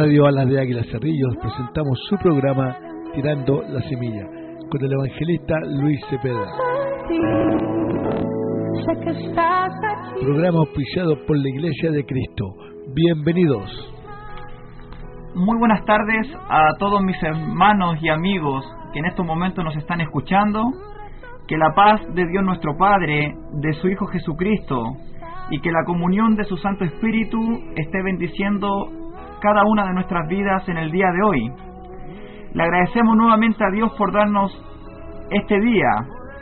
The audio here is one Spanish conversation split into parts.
Radio Alas de Águila Cerrillos presentamos su programa Tirando la Semilla con el evangelista Luis Cepeda. Programa auspiciado por la Iglesia de Cristo. Bienvenidos. Muy buenas tardes a todos mis hermanos y amigos que en estos momentos nos están escuchando. Que la paz de Dios nuestro Padre, de su Hijo Jesucristo y que la comunión de su Santo Espíritu esté bendiciendo cada una de nuestras vidas en el día de hoy. Le agradecemos nuevamente a Dios por darnos este día,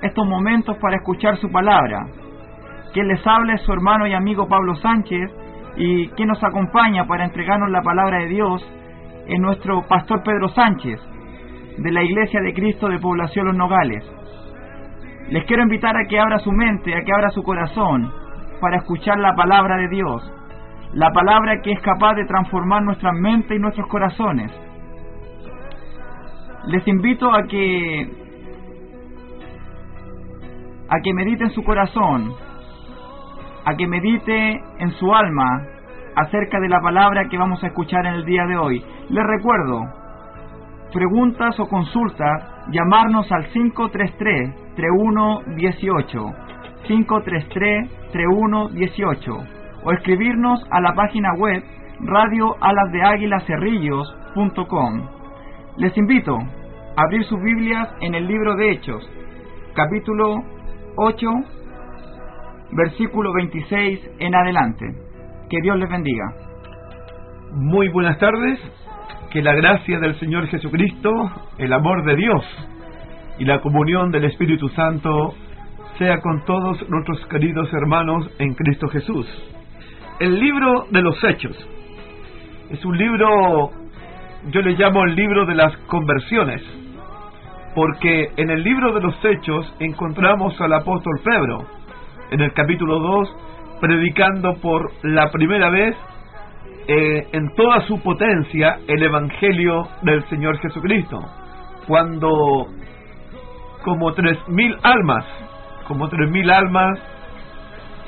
estos momentos para escuchar su palabra. Quien les habla su hermano y amigo Pablo Sánchez y quien nos acompaña para entregarnos la palabra de Dios es nuestro pastor Pedro Sánchez de la Iglesia de Cristo de Población Los Nogales. Les quiero invitar a que abra su mente, a que abra su corazón para escuchar la palabra de Dios, la palabra que es capaz de transformar nuestra mente y nuestros corazones. Les invito a que a que medite en su corazón, a que medite en su alma acerca de la palabra que vamos a escuchar en el día de hoy. Les recuerdo, preguntas o consultas, llamarnos al 533-3118, 533-3118, o escribirnos a la página web radioalasdeaguilacerrillos.com. Les invito a abrir sus Biblias en el libro de Hechos, capítulo 8, versículo 26 en adelante. Que Dios les bendiga. Muy buenas tardes, que la gracia del Señor Jesucristo, el amor de Dios y la comunión del Espíritu Santo sea con todos nuestros queridos hermanos en Cristo Jesús. El libro de los Hechos. Es un libro, yo le llamo el libro de las conversiones, porque en el libro de los Hechos encontramos al apóstol Pedro, en el capítulo 2, predicando por la primera vez eh, en toda su potencia el Evangelio del Señor Jesucristo, cuando como tres mil almas como tres mil almas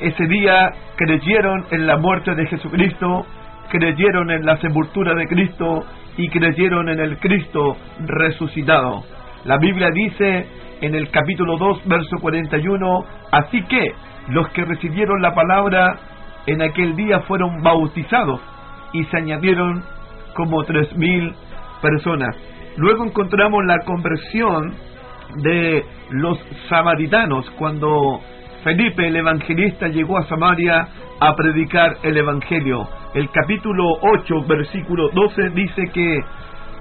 ese día creyeron en la muerte de Jesucristo, creyeron en la sepultura de Cristo y creyeron en el Cristo resucitado. La Biblia dice en el capítulo 2, verso 41, así que los que recibieron la palabra en aquel día fueron bautizados y se añadieron como tres mil personas. Luego encontramos la conversión de los samaritanos cuando Felipe el evangelista llegó a Samaria a predicar el evangelio. El capítulo 8, versículo 12 dice que,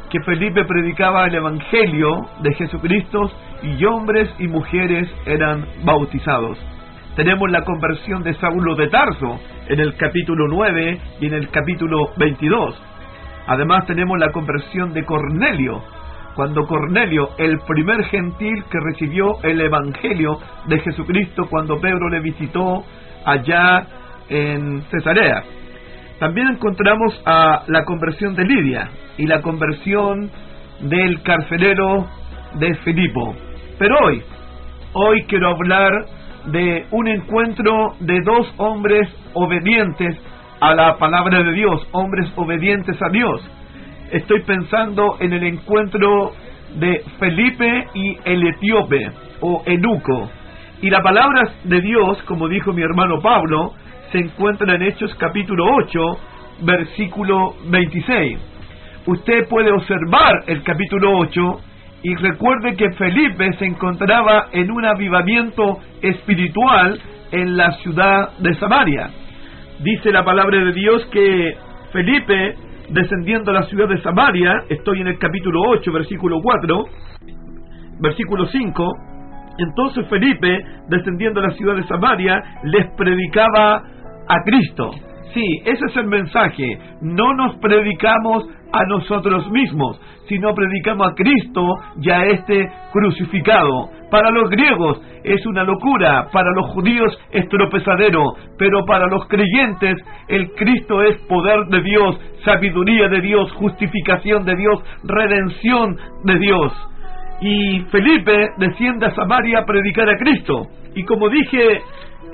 que Felipe predicaba el evangelio de Jesucristo y hombres y mujeres eran bautizados. Tenemos la conversión de Saulo de Tarso en el capítulo 9 y en el capítulo 22. Además tenemos la conversión de Cornelio cuando Cornelio, el primer gentil que recibió el Evangelio de Jesucristo cuando Pedro le visitó allá en Cesarea. También encontramos a la conversión de Lidia y la conversión del carcelero de Filipo. Pero hoy, hoy quiero hablar de un encuentro de dos hombres obedientes a la palabra de Dios, hombres obedientes a Dios estoy pensando en el encuentro de Felipe y el etíope o Enuco. Y la palabra de Dios, como dijo mi hermano Pablo, se encuentra en Hechos capítulo 8, versículo 26. Usted puede observar el capítulo 8 y recuerde que Felipe se encontraba en un avivamiento espiritual en la ciudad de Samaria. Dice la palabra de Dios que Felipe descendiendo a la ciudad de Samaria, estoy en el capítulo 8, versículo 4, versículo 5, entonces Felipe, descendiendo a la ciudad de Samaria, les predicaba a Cristo. Ese es el mensaje. No nos predicamos a nosotros mismos, sino predicamos a Cristo y a este crucificado. Para los griegos es una locura, para los judíos es tropezadero, pero para los creyentes el Cristo es poder de Dios, sabiduría de Dios, justificación de Dios, redención de Dios. Y Felipe desciende a Samaria a predicar a Cristo. Y como dije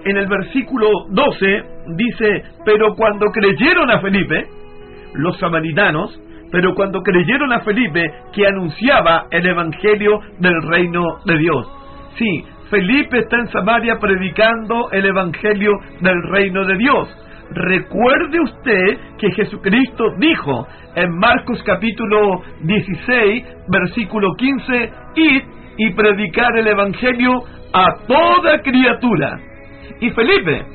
en el versículo 12, dice, pero cuando creyeron a Felipe, los samaritanos, pero cuando creyeron a Felipe que anunciaba el Evangelio del reino de Dios. Sí, Felipe está en Samaria predicando el Evangelio del reino de Dios. Recuerde usted que Jesucristo dijo en Marcos capítulo 16, versículo 15, id y predicar el Evangelio a toda criatura. Y Felipe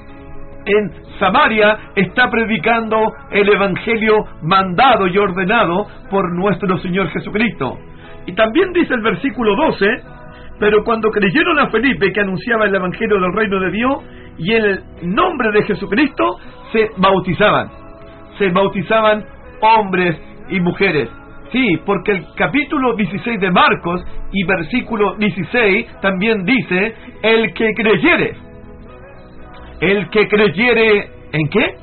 en Samaria está predicando el Evangelio mandado y ordenado por nuestro Señor Jesucristo. Y también dice el versículo 12, pero cuando creyeron a Felipe que anunciaba el Evangelio del reino de Dios y el nombre de Jesucristo, se bautizaban. Se bautizaban hombres y mujeres. Sí, porque el capítulo 16 de Marcos y versículo 16 también dice, el que creyere, el que creyere en qué?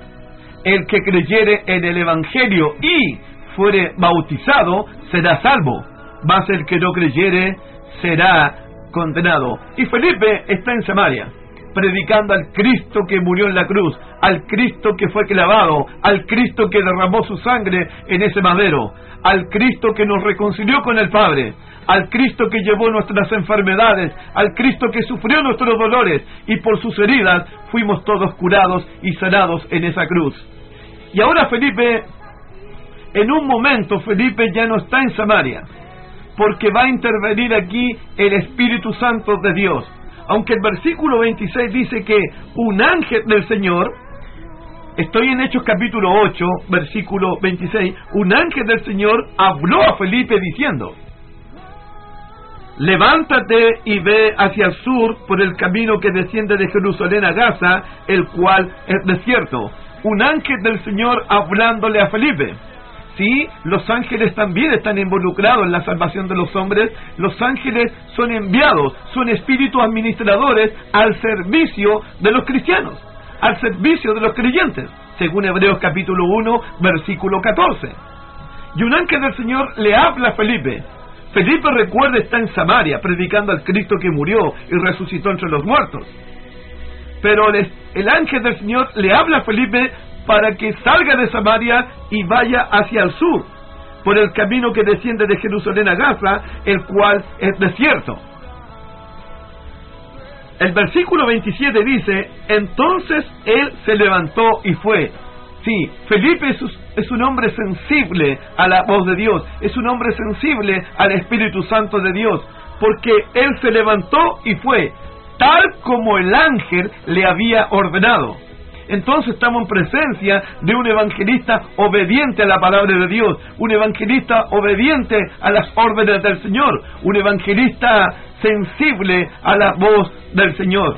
El que creyere en el Evangelio y fuere bautizado será salvo, mas el que no creyere será condenado. Y Felipe está en Samaria predicando al Cristo que murió en la cruz, al Cristo que fue clavado, al Cristo que derramó su sangre en ese madero, al Cristo que nos reconcilió con el Padre, al Cristo que llevó nuestras enfermedades, al Cristo que sufrió nuestros dolores y por sus heridas fuimos todos curados y sanados en esa cruz. Y ahora Felipe, en un momento Felipe ya no está en Samaria, porque va a intervenir aquí el Espíritu Santo de Dios aunque el versículo 26 dice que un ángel del Señor, estoy en Hechos capítulo 8, versículo 26, un ángel del Señor habló a Felipe diciendo, levántate y ve hacia el sur por el camino que desciende de Jerusalén a Gaza, el cual es desierto. Un ángel del Señor hablándole a Felipe. Sí, los ángeles también están involucrados en la salvación de los hombres. Los ángeles son enviados, son espíritus administradores al servicio de los cristianos, al servicio de los creyentes, según Hebreos capítulo 1, versículo 14. Y un ángel del Señor le habla a Felipe. Felipe recuerda está en Samaria predicando al Cristo que murió y resucitó entre los muertos. Pero el, el ángel del Señor le habla a Felipe para que salga de Samaria y vaya hacia el sur, por el camino que desciende de Jerusalén a Gaza, el cual es desierto. El versículo 27 dice, entonces él se levantó y fue. Sí, Felipe es, un hombre sensible a la voz de Dios, es un hombre sensible al Espíritu Santo de Dios, porque él se levantó y fue, tal como el ángel le había ordenado entonces estamos en presencia de un evangelista obediente a la palabra de Dios, un evangelista obediente a las órdenes del Señor, un evangelista sensible a la voz del Señor.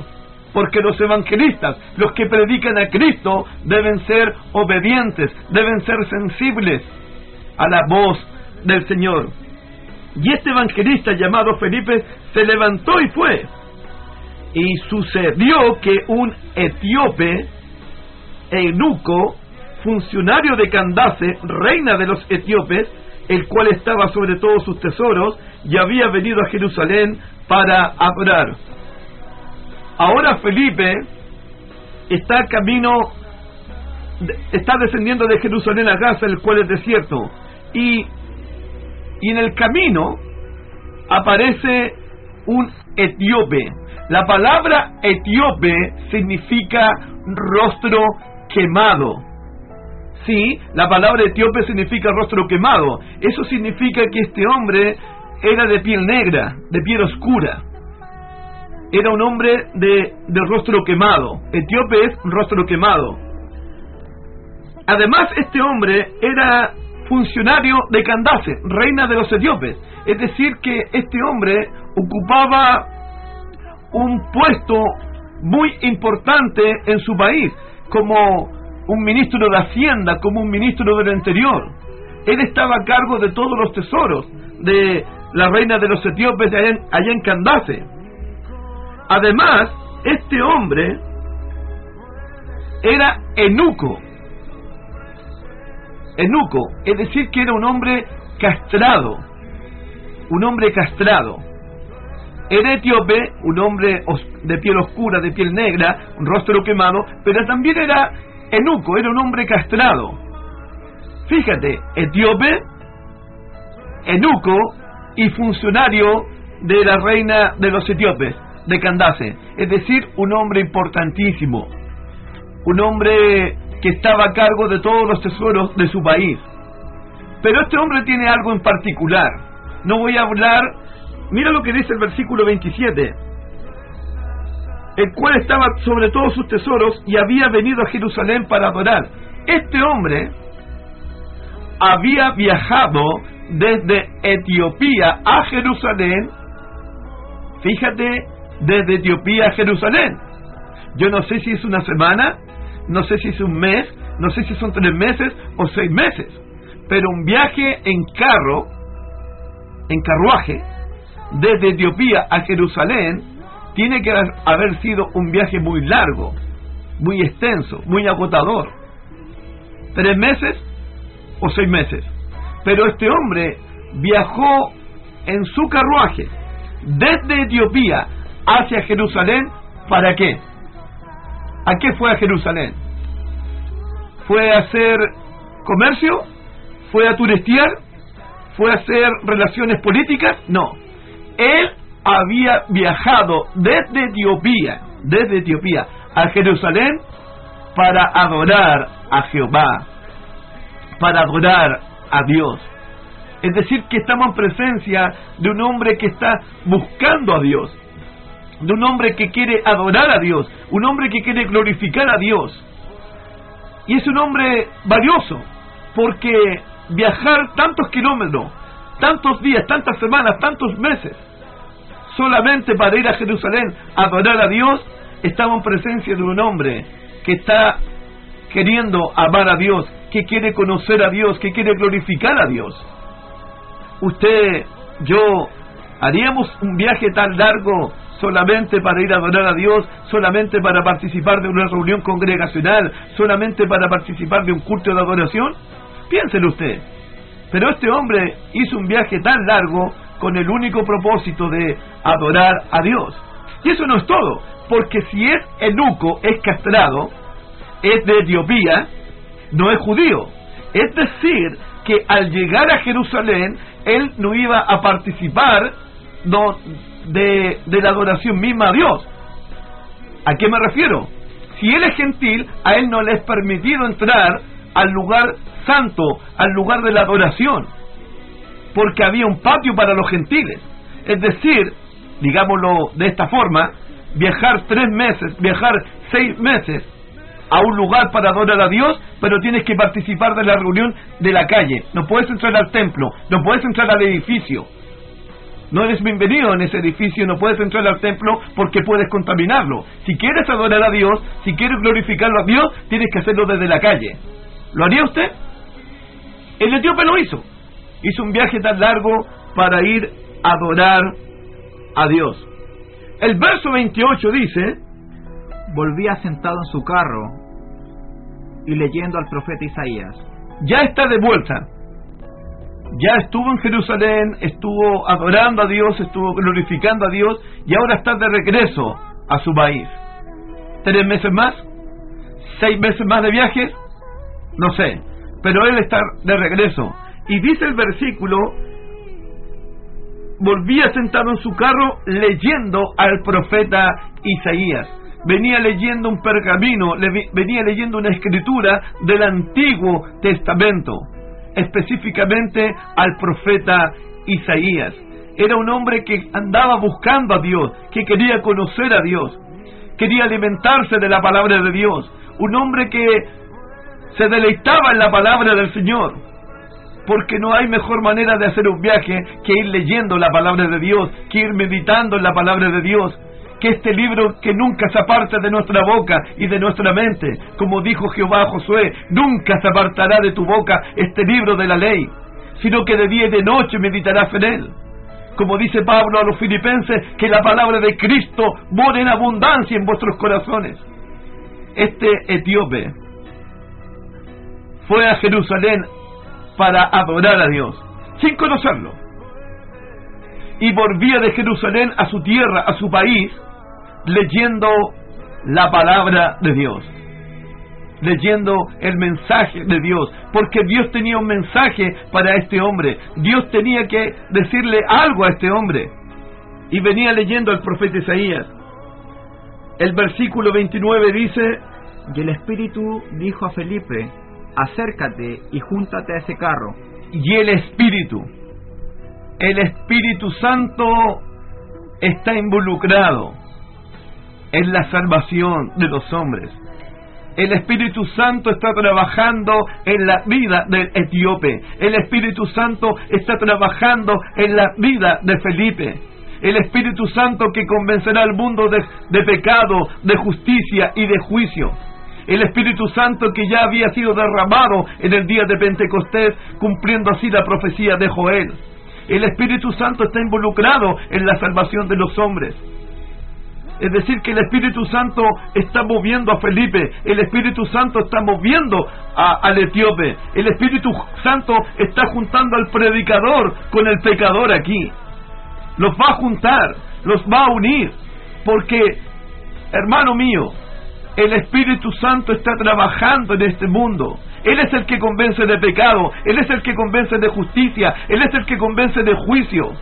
Porque los evangelistas, los que predican a Cristo, deben ser obedientes, deben ser sensibles a la voz del Señor. Y este evangelista llamado Felipe se levantó y fue. Y sucedió que un etíope, eunuco, funcionario de Candace, reina de los etíopes, el cual estaba sobre todos sus tesoros y había venido a Jerusalén para adorar. Ahora Felipe está camino, está descendiendo de Jerusalén a Gaza, el cual es desierto, y, y en el camino aparece un etíope. La palabra etíope significa rostro quemado. Sí, la palabra etíope significa rostro quemado. Eso significa que este hombre era de piel negra, de piel oscura. Era un hombre de, rostro quemado. Etíope es rostro quemado. Además, este hombre era funcionario de Candace, reina de los etíopes. Es decir, que este hombre ocupaba un puesto muy importante en su país como un ministro de Hacienda, como un ministro del Interior. Él estaba a cargo de todos los tesoros de la reina de los etíopes allá en, allá en Candace. Además, este hombre era enuco. Enuco, es decir, que era un hombre castrado. Un hombre castrado. Era etíope, un hombre de piel oscura, de piel negra, un rostro quemado, pero también era enuco, era un hombre castrado. Fíjate, etíope, enuco y funcionario de la reina de los etíopes, de Candace. Es decir, un hombre importantísimo. Un hombre que estaba a cargo de todos los tesoros de su país. Pero este hombre tiene algo en particular. No voy a hablar... Mira lo que dice el versículo 27 el cual estaba sobre todos sus tesoros y había venido a Jerusalén para adorar. Este hombre había viajado desde Etiopía a Jerusalén, fíjate, desde Etiopía a Jerusalén. Yo no sé si es una semana, no sé si es un mes, no sé si son tres meses o seis meses, pero un viaje en carro, en carruaje, desde Etiopía a Jerusalén, tiene que haber sido un viaje muy largo, muy extenso, muy agotador. Tres meses o seis meses. Pero este hombre viajó en su carruaje desde Etiopía hacia Jerusalén. ¿Para qué? ¿A qué fue a Jerusalén? ¿Fue a hacer comercio? ¿Fue a turistear? ¿Fue a hacer relaciones políticas? No. Él había viajado desde Etiopía, desde Etiopía a Jerusalén para adorar a Jehová, para adorar a Dios. Es decir, que estamos en presencia de un hombre que está buscando a Dios, de un hombre que quiere adorar a Dios, un hombre que quiere glorificar a Dios. Y es un hombre valioso, porque viajar tantos kilómetros, tantos días, tantas semanas, tantos meses, solamente para ir a Jerusalén a adorar a Dios, estamos en presencia de un hombre que está queriendo amar a Dios, que quiere conocer a Dios, que quiere glorificar a Dios. Usted, yo, haríamos un viaje tan largo solamente para ir a adorar a Dios, solamente para participar de una reunión congregacional, solamente para participar de un culto de adoración? Piénselo usted. Pero este hombre hizo un viaje tan largo con el único propósito de adorar a Dios. Y eso no es todo, porque si es enuco, es castrado, es de Etiopía, no es judío. Es decir, que al llegar a Jerusalén, él no iba a participar de, de la adoración misma a Dios. ¿A qué me refiero? Si él es gentil, a él no le es permitido entrar al lugar santo, al lugar de la adoración porque había un patio para los gentiles. Es decir, digámoslo de esta forma, viajar tres meses, viajar seis meses a un lugar para adorar a Dios, pero tienes que participar de la reunión de la calle. No puedes entrar al templo, no puedes entrar al edificio. No eres bienvenido en ese edificio, no puedes entrar al templo porque puedes contaminarlo. Si quieres adorar a Dios, si quieres glorificarlo a Dios, tienes que hacerlo desde la calle. ¿Lo haría usted? El etíope lo hizo hizo un viaje tan largo para ir a adorar a Dios. El verso 28 dice, volvía sentado en su carro y leyendo al profeta Isaías. Ya está de vuelta. Ya estuvo en Jerusalén, estuvo adorando a Dios, estuvo glorificando a Dios y ahora está de regreso a su país. ¿Tres meses más? ¿Seis meses más de viaje? No sé. Pero él está de regreso. Y dice el versículo, volvía sentado en su carro leyendo al profeta Isaías. Venía leyendo un pergamino, venía leyendo una escritura del Antiguo Testamento, específicamente al profeta Isaías. Era un hombre que andaba buscando a Dios, que quería conocer a Dios, quería alimentarse de la palabra de Dios, un hombre que se deleitaba en la palabra del Señor porque no hay mejor manera de hacer un viaje que ir leyendo la palabra de Dios, que ir meditando en la palabra de Dios, que este libro que nunca se aparte de nuestra boca y de nuestra mente, como dijo Jehová a Josué, nunca se apartará de tu boca este libro de la ley, sino que de día y de noche meditarás en él. Como dice Pablo a los filipenses, que la palabra de Cristo more en abundancia en vuestros corazones. Este etíope fue a Jerusalén para adorar a Dios, sin conocerlo. Y volvía de Jerusalén a su tierra, a su país, leyendo la palabra de Dios. leyendo el mensaje de Dios, porque Dios tenía un mensaje para este hombre, Dios tenía que decirle algo a este hombre. Y venía leyendo al profeta Isaías. El versículo 29 dice, y el Espíritu dijo a Felipe, acércate y júntate a ese carro. Y el Espíritu, el Espíritu Santo está involucrado en la salvación de los hombres. El Espíritu Santo está trabajando en la vida del etíope. El Espíritu Santo está trabajando en la vida de Felipe. El Espíritu Santo que convencerá al mundo de, de pecado, de justicia y de juicio el Espíritu Santo que ya había sido derramado en el día de Pentecostés, cumpliendo así la profecía de Joel. El Espíritu Santo está involucrado en la salvación de los hombres. Es decir, que el Espíritu Santo está moviendo a Felipe, el Espíritu Santo está moviendo al etíope, el Espíritu Santo está juntando al predicador con el pecador aquí. Los va a juntar, los va a unir, porque, hermano mío, el Espíritu Santo está trabajando en este mundo. Él es el que convence de pecado, Él es el que convence de justicia, Él es el que convence de juicio.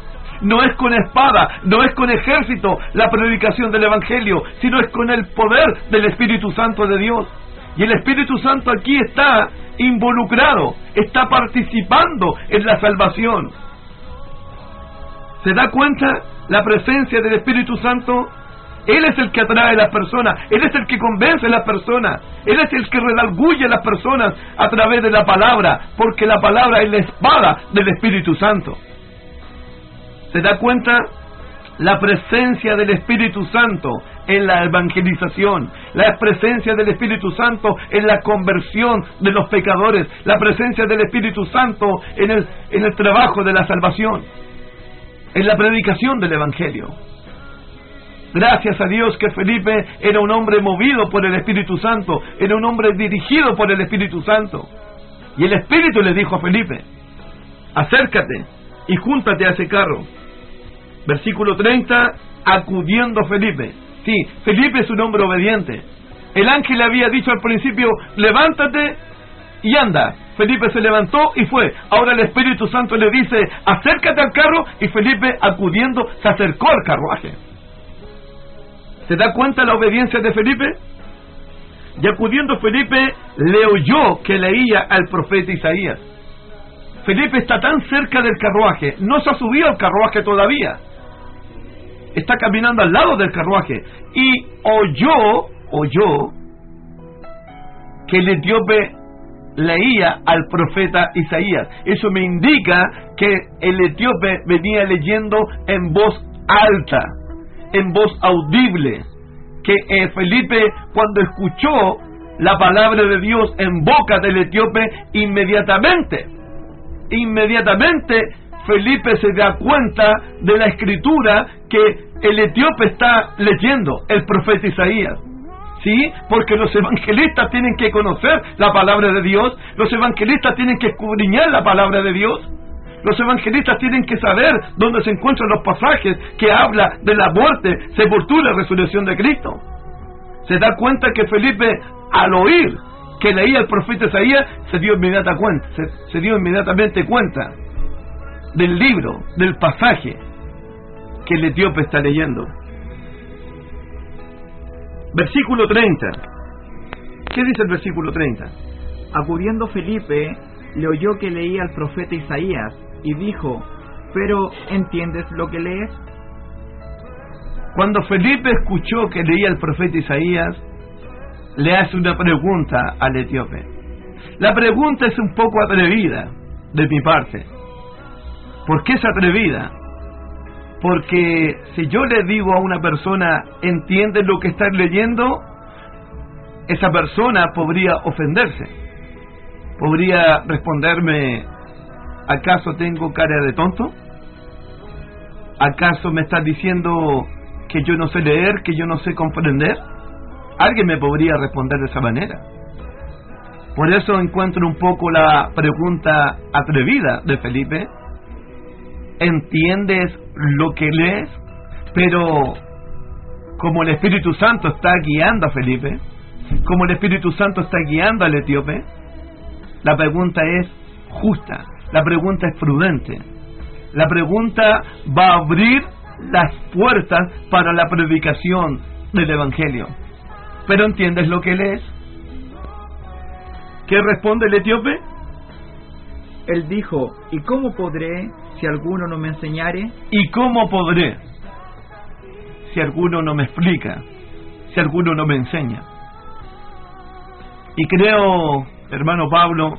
No es con espada, no es con ejército la predicación del Evangelio, sino es con el poder del Espíritu Santo de Dios. Y el Espíritu Santo aquí está involucrado, está participando en la salvación. ¿Se da cuenta la presencia del Espíritu Santo? Él es el que atrae a las personas, Él es el que convence a las personas, Él es el que redalguye a las personas a través de la palabra, porque la palabra es la espada del Espíritu Santo. ¿Se da cuenta? La presencia del Espíritu Santo en la evangelización, la presencia del Espíritu Santo en la conversión de los pecadores, la presencia del Espíritu Santo en el, en el trabajo de la salvación, en la predicación del Evangelio. Gracias a Dios que Felipe era un hombre movido por el Espíritu Santo, era un hombre dirigido por el Espíritu Santo. Y el Espíritu le dijo a Felipe, acércate y júntate a ese carro. Versículo 30, acudiendo Felipe. Sí, Felipe es un hombre obediente. El ángel le había dicho al principio, levántate y anda. Felipe se levantó y fue. Ahora el Espíritu Santo le dice, acércate al carro y Felipe acudiendo se acercó al carruaje. ¿Se da cuenta la obediencia de Felipe? Y acudiendo Felipe, le oyó que leía al profeta Isaías. Felipe está tan cerca del carruaje, no se ha subido al carruaje todavía. Está caminando al lado del carruaje y oyó, oyó que el etíope leía al profeta Isaías. Eso me indica que el etíope venía leyendo en voz alta en voz audible, que eh, Felipe cuando escuchó la palabra de Dios en boca del etíope, inmediatamente, inmediatamente Felipe se da cuenta de la escritura que el etíope está leyendo, el profeta Isaías. ¿Sí? Porque los evangelistas tienen que conocer la palabra de Dios, los evangelistas tienen que escudriñar la palabra de Dios. Los evangelistas tienen que saber dónde se encuentran los pasajes que habla de la muerte, sepultura y resurrección de Cristo. Se da cuenta que Felipe, al oír que leía el profeta Isaías, se dio, inmediata cuenta, se, dio inmediatamente cuenta del libro, del pasaje que el etíope está leyendo. Versículo 30. ¿Qué dice el versículo 30? Acudiendo Felipe, le oyó que leía al profeta Isaías y dijo, pero ¿entiendes lo que lees? Cuando Felipe escuchó que leía el profeta Isaías, le hace una pregunta al etíope. La pregunta es un poco atrevida de mi parte. ¿Por qué es atrevida? Porque si yo le digo a una persona, ¿entiendes lo que estás leyendo? Esa persona podría ofenderse. Podría responderme, ¿Acaso tengo cara de tonto? ¿Acaso me estás diciendo que yo no sé leer, que yo no sé comprender? Alguien me podría responder de esa manera. Por eso encuentro un poco la pregunta atrevida de Felipe. ¿Entiendes lo que lees? Pero como el Espíritu Santo está guiando a Felipe, como el Espíritu Santo está guiando al etíope? La pregunta es justa, la pregunta es prudente, la pregunta va a abrir las puertas para la predicación del Evangelio. Pero ¿entiendes lo que él es? ¿Qué responde el etíope? Él dijo, ¿y cómo podré si alguno no me enseñare? ¿Y cómo podré si alguno no me explica? Si alguno no me enseña. Y creo, hermano Pablo,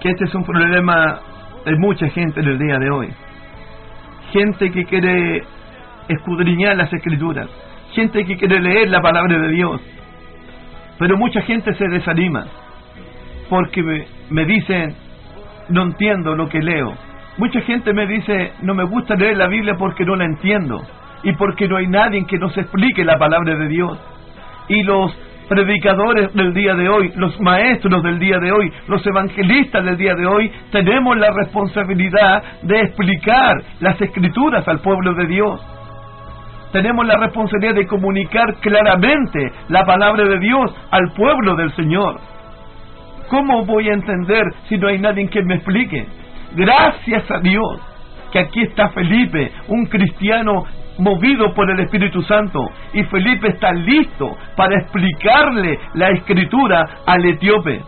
que este es un problema de mucha gente en el día de hoy. Gente que quiere escudriñar las escrituras, gente que quiere leer la palabra de Dios, pero mucha gente se desanima porque me, dicen, no entiendo lo que leo. Mucha gente me dice, no me gusta leer la Biblia porque no la entiendo y porque no hay nadie que nos explique la palabra de Dios. Y los predicadores del día de hoy, los maestros del día de hoy, los evangelistas del día de hoy, tenemos la responsabilidad de explicar las escrituras al pueblo de Dios. Tenemos la responsabilidad de comunicar claramente la palabra de Dios al pueblo del Señor. ¿Cómo voy a entender si no hay nadie que me explique? Gracias a Dios que aquí está Felipe, un cristiano movido por el Espíritu Santo. Y Felipe está listo para explicarle la escritura al etíope.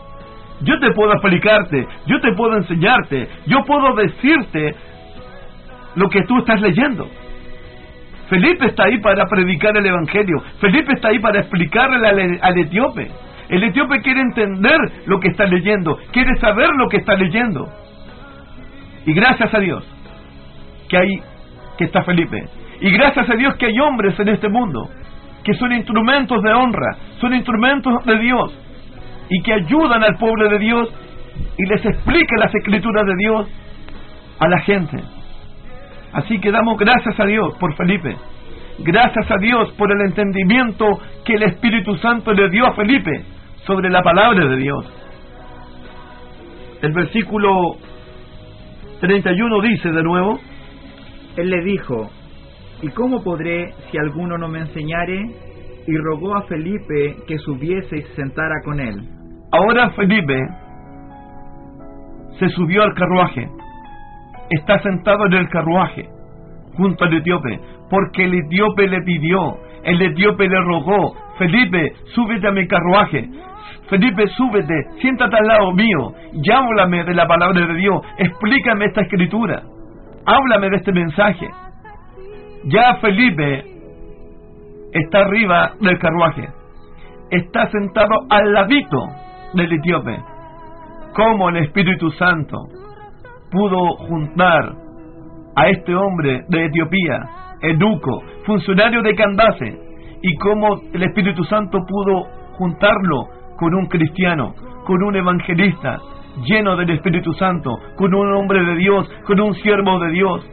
Yo te puedo explicarte, yo te puedo enseñarte, yo puedo decirte lo que tú estás leyendo. Felipe está ahí para predicar el Evangelio. Felipe está ahí para explicarle al, etíope. El etíope quiere entender lo que está leyendo, quiere saber lo que está leyendo. Y gracias a Dios que hay que está Felipe. Y gracias a Dios que hay hombres en este mundo que son instrumentos de honra, son instrumentos de Dios y que ayudan al pueblo de Dios y les explica las escrituras de Dios a la gente. Así que damos gracias a Dios por Felipe. Gracias a Dios por el entendimiento que el Espíritu Santo le dio a Felipe sobre la palabra de Dios. El versículo 31 dice de nuevo, Él le dijo, ¿y cómo podré si alguno no me enseñare? Y rogó a Felipe que subiese y se sentara con él. ahora Felipe se subió al carruaje, está sentado en el carruaje junto al etíope, porque el etíope le pidió, el etíope le rogó, Felipe, súbete a mi carruaje, Felipe, súbete, siéntate al lado mío y háblame de la palabra de Dios, explícame esta escritura, háblame de este mensaje. Ya Felipe está arriba del carruaje, está sentado al ladito del etíope. ¿Cómo el Espíritu Santo pudo juntar a este hombre de Etiopía, Educo, funcionario de Candace, y cómo el Espíritu Santo pudo juntarlo con un cristiano, con un evangelista, lleno del Espíritu Santo, con un hombre de Dios, con un siervo de Dios.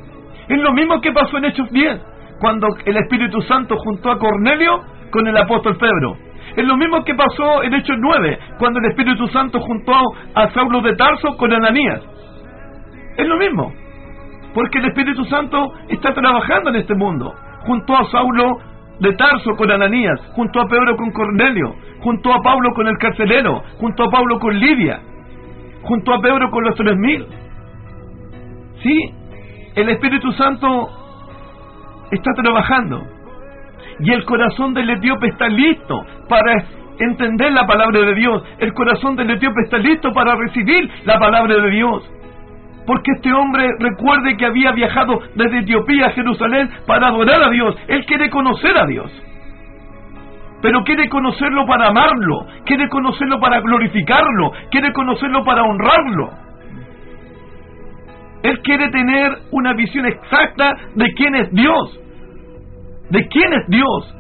Es lo mismo que pasó en Hechos 10, cuando el Espíritu Santo juntó a Cornelio con el apóstol Pedro. Es lo mismo que pasó en Hechos 9, cuando el Espíritu Santo juntó a Saulo de Tarso con Ananías. Es lo mismo, porque el Espíritu Santo está trabajando en este mundo. Juntó a Saulo de Tarso con Ananías, junto a Pedro con Cornelio, junto a Pablo con el carcelero, junto a Pablo con Lidia, junto a Pedro con los tres mil. Sí, el Espíritu Santo está trabajando y el corazón del etíope está listo para entender la palabra de Dios. El corazón del etíope está listo para recibir la palabra de Dios. Porque este hombre recuerde que había viajado desde Etiopía a Jerusalén para adorar a Dios. Él quiere conocer a Dios. Pero quiere conocerlo para amarlo, quiere conocerlo para glorificarlo, quiere conocerlo para honrarlo. Él quiere tener una visión exacta de quién es Dios. De quién es Dios.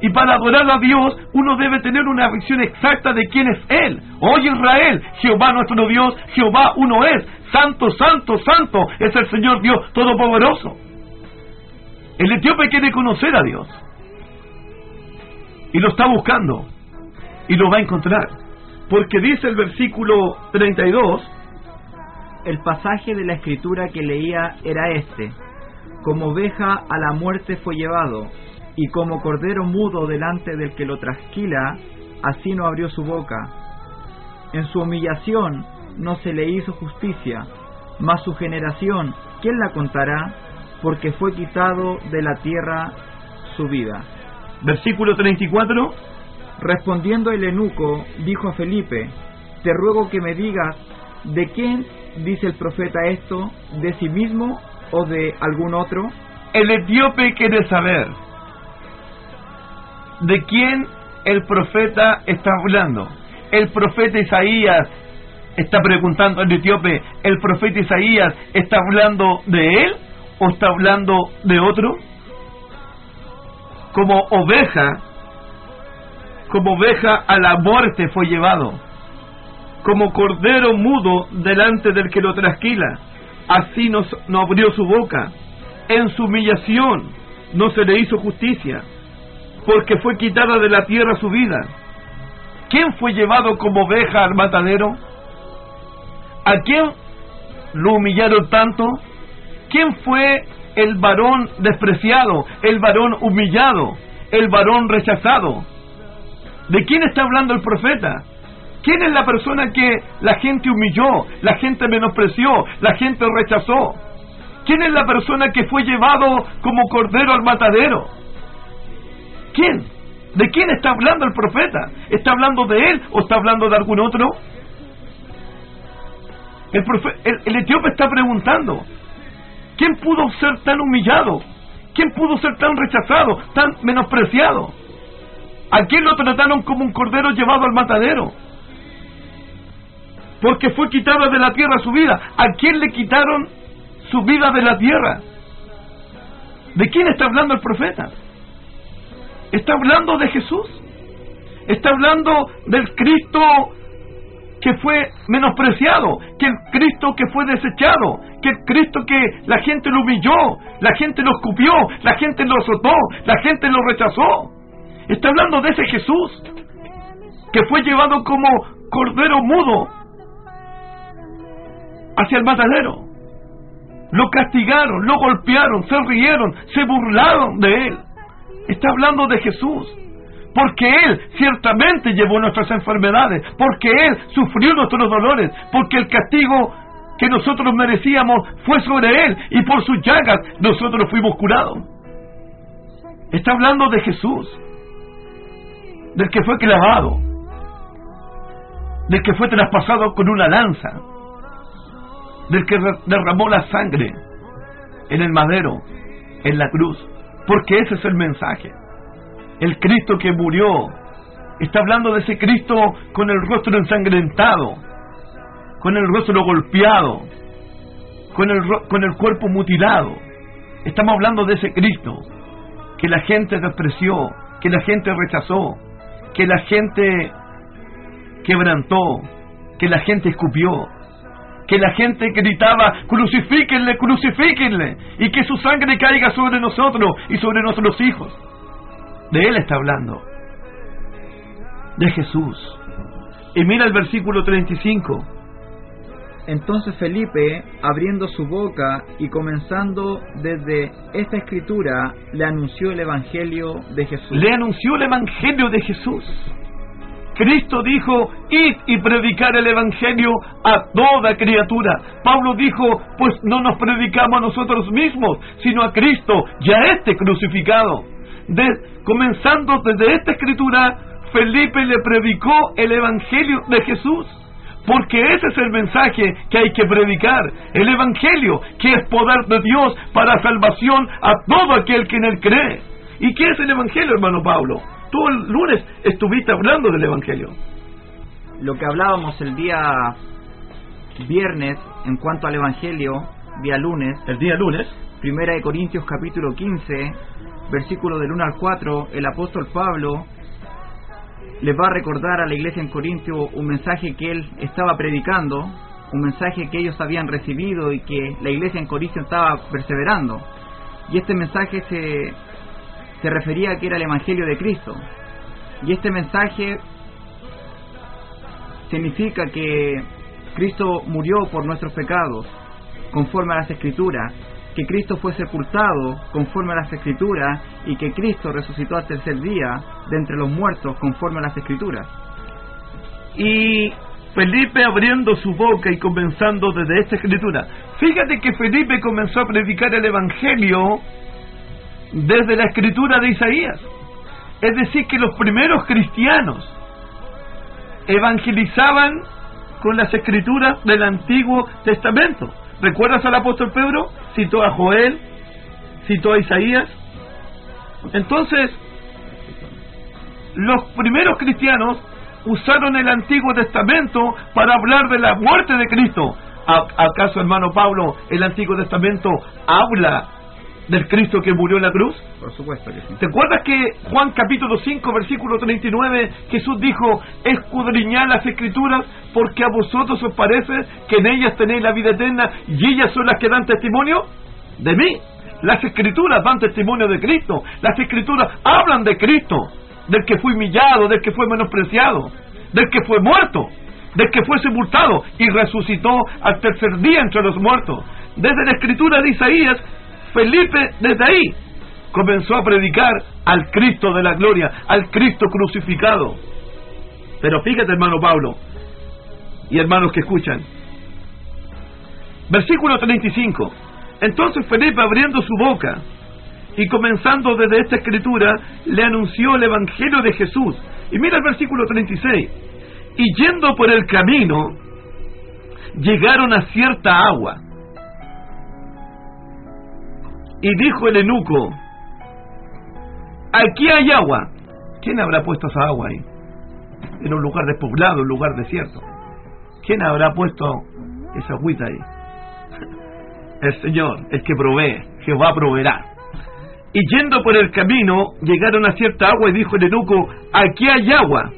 Y para adorar a Dios uno debe tener una visión exacta de quién es Él. Oye Israel, Jehová nuestro Dios, Jehová uno es. Santo, santo, santo es el Señor Dios Todopoderoso. El etíope quiere conocer a Dios. Y lo está buscando. Y lo va a encontrar. Porque dice el versículo 32, El pasaje de la escritura que leía era este. Como oveja a la muerte fue llevado, y como cordero mudo delante del que lo trasquila, así no abrió su boca. En su humillación no se le hizo justicia, mas su generación, ¿quién la contará? Porque fue quitado de la tierra su vida. Versículo 34. Respondiendo el eunuco, dijo a Felipe, te ruego que me digas, ¿de quién dice el profeta esto? ¿De sí mismo o de algún otro? El etíope quiere saber de quién el profeta está hablando. El profeta Isaías está preguntando al etíope, ¿el profeta Isaías está hablando de él o está hablando de otro? Como oveja, como oveja a la muerte fue llevado, como cordero mudo delante del que lo trasquila, así no, no abrió su boca, en su humillación no se le hizo justicia, porque fue quitada de la tierra su vida. ¿Quién fue llevado como oveja al matadero? ¿A quién lo humillaron tanto? ¿Quién fue el varón despreciado, el varón humillado, el varón rechazado? ¿De quién está hablando el profeta? ¿Quién es la persona que la gente humilló, la gente menospreció, la gente rechazó? ¿Quién es la persona que fue llevado como cordero al matadero? ¿Quién? ¿De quién está hablando el profeta? ¿Está hablando de él o está hablando de algún otro? El, el, etíope está preguntando, ¿quién pudo ser tan humillado? ¿Quién pudo ser tan rechazado, tan menospreciado? ¿A quién lo trataron como un cordero llevado al matadero? Porque fue quitada de la tierra su vida. ¿A quién le quitaron su vida de la tierra? ¿De quién está hablando el profeta? Está hablando de Jesús. Está hablando del Cristo que fue menospreciado, que el Cristo que fue desechado, que el Cristo que la gente lo humilló, la gente lo escupió, la gente lo azotó, la gente lo rechazó. Está hablando de ese Jesús que fue llevado como cordero mudo hacia el matadero. Lo castigaron, lo golpearon, se rieron, se burlaron de él. Está hablando de Jesús. Porque Él ciertamente llevó nuestras enfermedades. Porque Él sufrió nuestros dolores. Porque el castigo que nosotros merecíamos fue sobre Él. Y por sus llagas nosotros fuimos curados. Está hablando de Jesús. Del que fue clavado. Del que fue traspasado con una lanza. Del que derramó la sangre en el madero, en la cruz porque ese es el mensaje. El Cristo que murió está hablando de ese Cristo con el rostro ensangrentado, con el rostro golpeado, con el, con el cuerpo mutilado. Estamos hablando de ese Cristo que la gente despreció, que la gente rechazó, que la gente quebrantó, que la gente escupió, que la gente gritaba, crucifíquenle, crucifíquenle, y que su sangre caiga sobre nosotros y sobre nuestros hijos. De Él está hablando, de Jesús. Y mira el versículo 35. Entonces Felipe, abriendo su boca y comenzando desde esta escritura, le anunció el Evangelio de Jesús. Le anunció el Evangelio de Jesús. Cristo dijo, id y predicar el Evangelio a toda criatura. Pablo dijo, pues no nos predicamos a nosotros mismos, sino a Cristo, ya este crucificado. comenzando desde esta escritura, Felipe le predicó el Evangelio de Jesús. Porque ese es el mensaje que hay que predicar. El Evangelio, que es poder de Dios para salvación a todo aquel que en él cree. ¿Y qué es el Evangelio, hermano Pablo? Tú el lunes estuviste hablando del Evangelio. Lo que hablábamos el día viernes en cuanto al Evangelio, día lunes. El día lunes. Primera de Corintios capítulo 15, versículo del 1 al 4, el apóstol Pablo les va a recordar a la iglesia en Corintio un mensaje que él estaba predicando, un mensaje que ellos habían recibido y que la iglesia en Corintio estaba perseverando. Y este mensaje se se refería a que era el Evangelio de Cristo. Y este mensaje significa que Cristo murió por nuestros pecados, conforme a las Escrituras, que Cristo fue sepultado conforme a las Escrituras y que Cristo resucitó al tercer día de entre los muertos conforme a las Escrituras. Y Felipe abriendo su boca y comenzando desde esta escritura. Fíjate que Felipe comenzó a predicar el Evangelio desde la escritura de Isaías. Es decir, que los primeros cristianos evangelizaban con las escrituras del Antiguo Testamento. ¿Recuerdas al apóstol Pedro? Citó a Joel, citó a Isaías. Entonces, los primeros cristianos usaron el Antiguo Testamento para hablar de la muerte de Cristo. ¿Acaso, hermano Pablo, el Antiguo Testamento habla del Cristo que murió en la cruz? Por supuesto que sí. ¿Te acuerdas que Juan capítulo 5, versículo 39, Jesús dijo, escudriñad las escrituras porque a vosotros os parece que en ellas tenéis la vida eterna y ellas son las que dan testimonio de mí? Las escrituras dan testimonio de Cristo, las escrituras hablan de Cristo, del que fue humillado, del que fue menospreciado, del que fue muerto, del que fue sepultado y resucitó al tercer día entre los muertos. Desde la escritura de Isaías Felipe desde ahí comenzó a predicar al Cristo de la gloria, al Cristo crucificado. Pero fíjate, hermano Pablo, y hermanos que escuchan. Versículo 35. Entonces Felipe abriendo su boca y comenzando desde esta escritura, le anunció el Evangelio de Jesús. Y mira el versículo 36. Y yendo por el camino, llegaron a cierta agua y dijo el enuco, aquí hay agua. ¿Quién habrá puesto esa agua ahí? En un lugar despoblado, un lugar desierto. ¿Quién habrá puesto esa agüita ahí? El Señor, el que provee, Jehová proveerá. Y yendo por el camino, llegaron a cierta agua y dijo el enuco, aquí hay agua.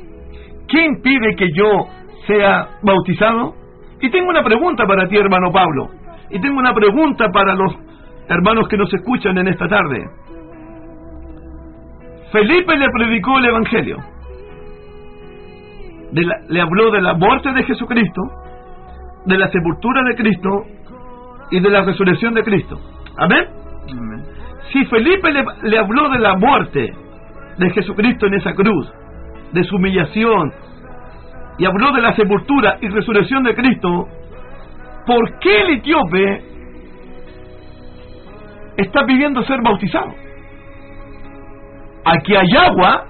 ¿Qué impide que yo sea bautizado? Y tengo una pregunta para ti, hermano Pablo. Y tengo una pregunta para los hermanos que nos escuchan en esta tarde. Felipe le predicó el Evangelio. le habló de la muerte de Jesucristo, de la sepultura de Cristo y de la resurrección de Cristo. Amén. Si Felipe le, le habló de la muerte de Jesucristo en esa cruz, de su humillación, y habló de la sepultura y resurrección de Cristo, ¿por qué el etíope está pidiendo ser bautizado. Aquí hay agua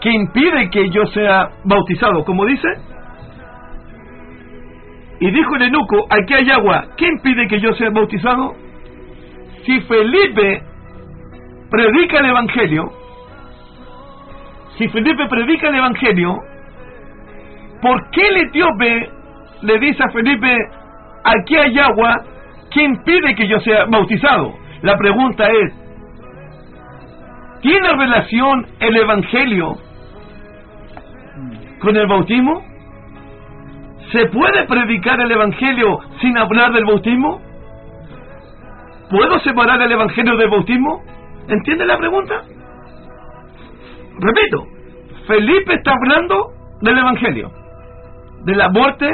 que impide que yo sea bautizado, como dice. Y dijo el eunuco, aquí hay agua, ¿qué impide que yo sea bautizado? Si Felipe predica el Evangelio, si Felipe predica el Evangelio, ¿por qué el etíope le dice a Felipe, aquí hay agua, ¿qué impide que yo sea bautizado? La pregunta es, ¿tiene relación el Evangelio con el bautismo? ¿Se puede predicar el Evangelio sin hablar del bautismo? ¿Puedo separar el Evangelio del bautismo? ¿Entiende la pregunta? Repito, Felipe está hablando del Evangelio, de la muerte,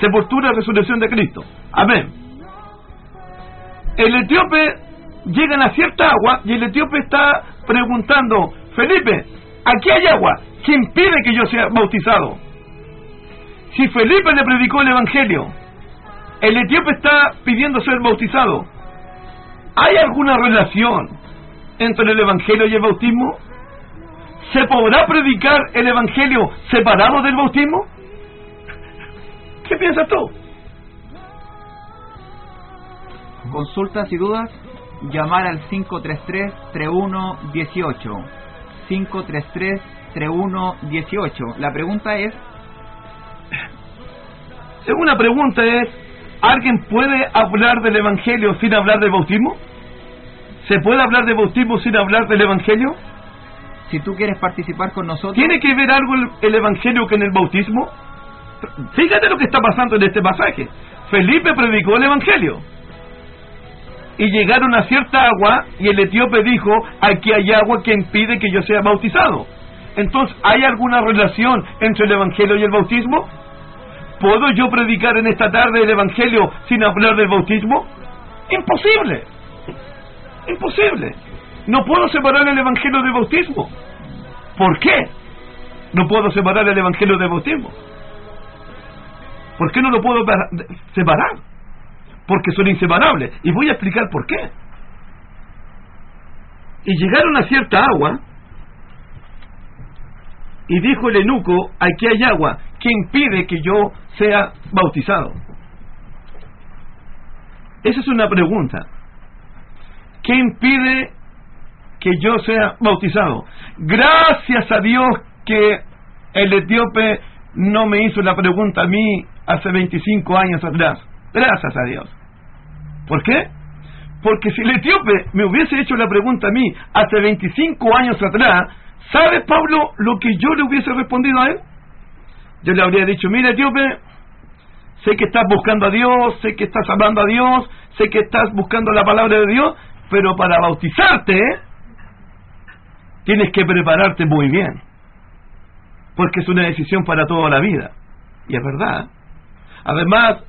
sepultura y resurrección de Cristo. Amén. El etíope llegan a cierta agua y el etíope está preguntando, Felipe, aquí hay agua, ¿qué impide que yo sea bautizado? Si Felipe le predicó el Evangelio, el etíope está pidiendo ser bautizado, ¿hay alguna relación entre el Evangelio y el bautismo? ¿Se podrá predicar el Evangelio separado del bautismo? ¿Qué piensas tú? Consultas y dudas llamar al 533-3118. 533-3118. La pregunta es... Una pregunta es, ¿alguien puede hablar del Evangelio sin hablar del bautismo? ¿Se puede hablar de bautismo sin hablar del Evangelio? Si tú quieres participar con nosotros... ¿Tiene que ver algo el, el Evangelio con el bautismo? Fíjate lo que está pasando en este pasaje. Felipe predicó el Evangelio y llegaron a cierta agua y el etíope dijo, aquí hay agua que impide que yo sea bautizado. Entonces, ¿hay alguna relación entre el Evangelio y el bautismo? ¿Puedo yo predicar en esta tarde el Evangelio sin hablar del bautismo? Imposible. Imposible. No puedo separar el Evangelio del bautismo. ¿Por qué? No puedo separar el Evangelio del bautismo. ¿Por qué no lo puedo separar? Porque son inseparables. Y voy a explicar por qué. Y llegaron a cierta agua y dijo el eunuco, aquí hay agua, ¿qué impide que yo sea bautizado? Esa es una pregunta. ¿Qué impide que yo sea bautizado? Gracias a Dios que el etíope no me hizo la pregunta a mí hace 25 años atrás. Gracias a Dios. ¿Por qué? Porque si el etíope me hubiese hecho la pregunta a mí hace 25 años atrás, ¿sabe Pablo lo que yo le hubiese respondido a él? Yo le habría dicho, mira etíope, sé que estás buscando a Dios, sé que estás hablando a Dios, sé que estás buscando la palabra de Dios, pero para bautizarte tienes que prepararte muy bien, porque es una decisión para toda la vida. Y es verdad. Además,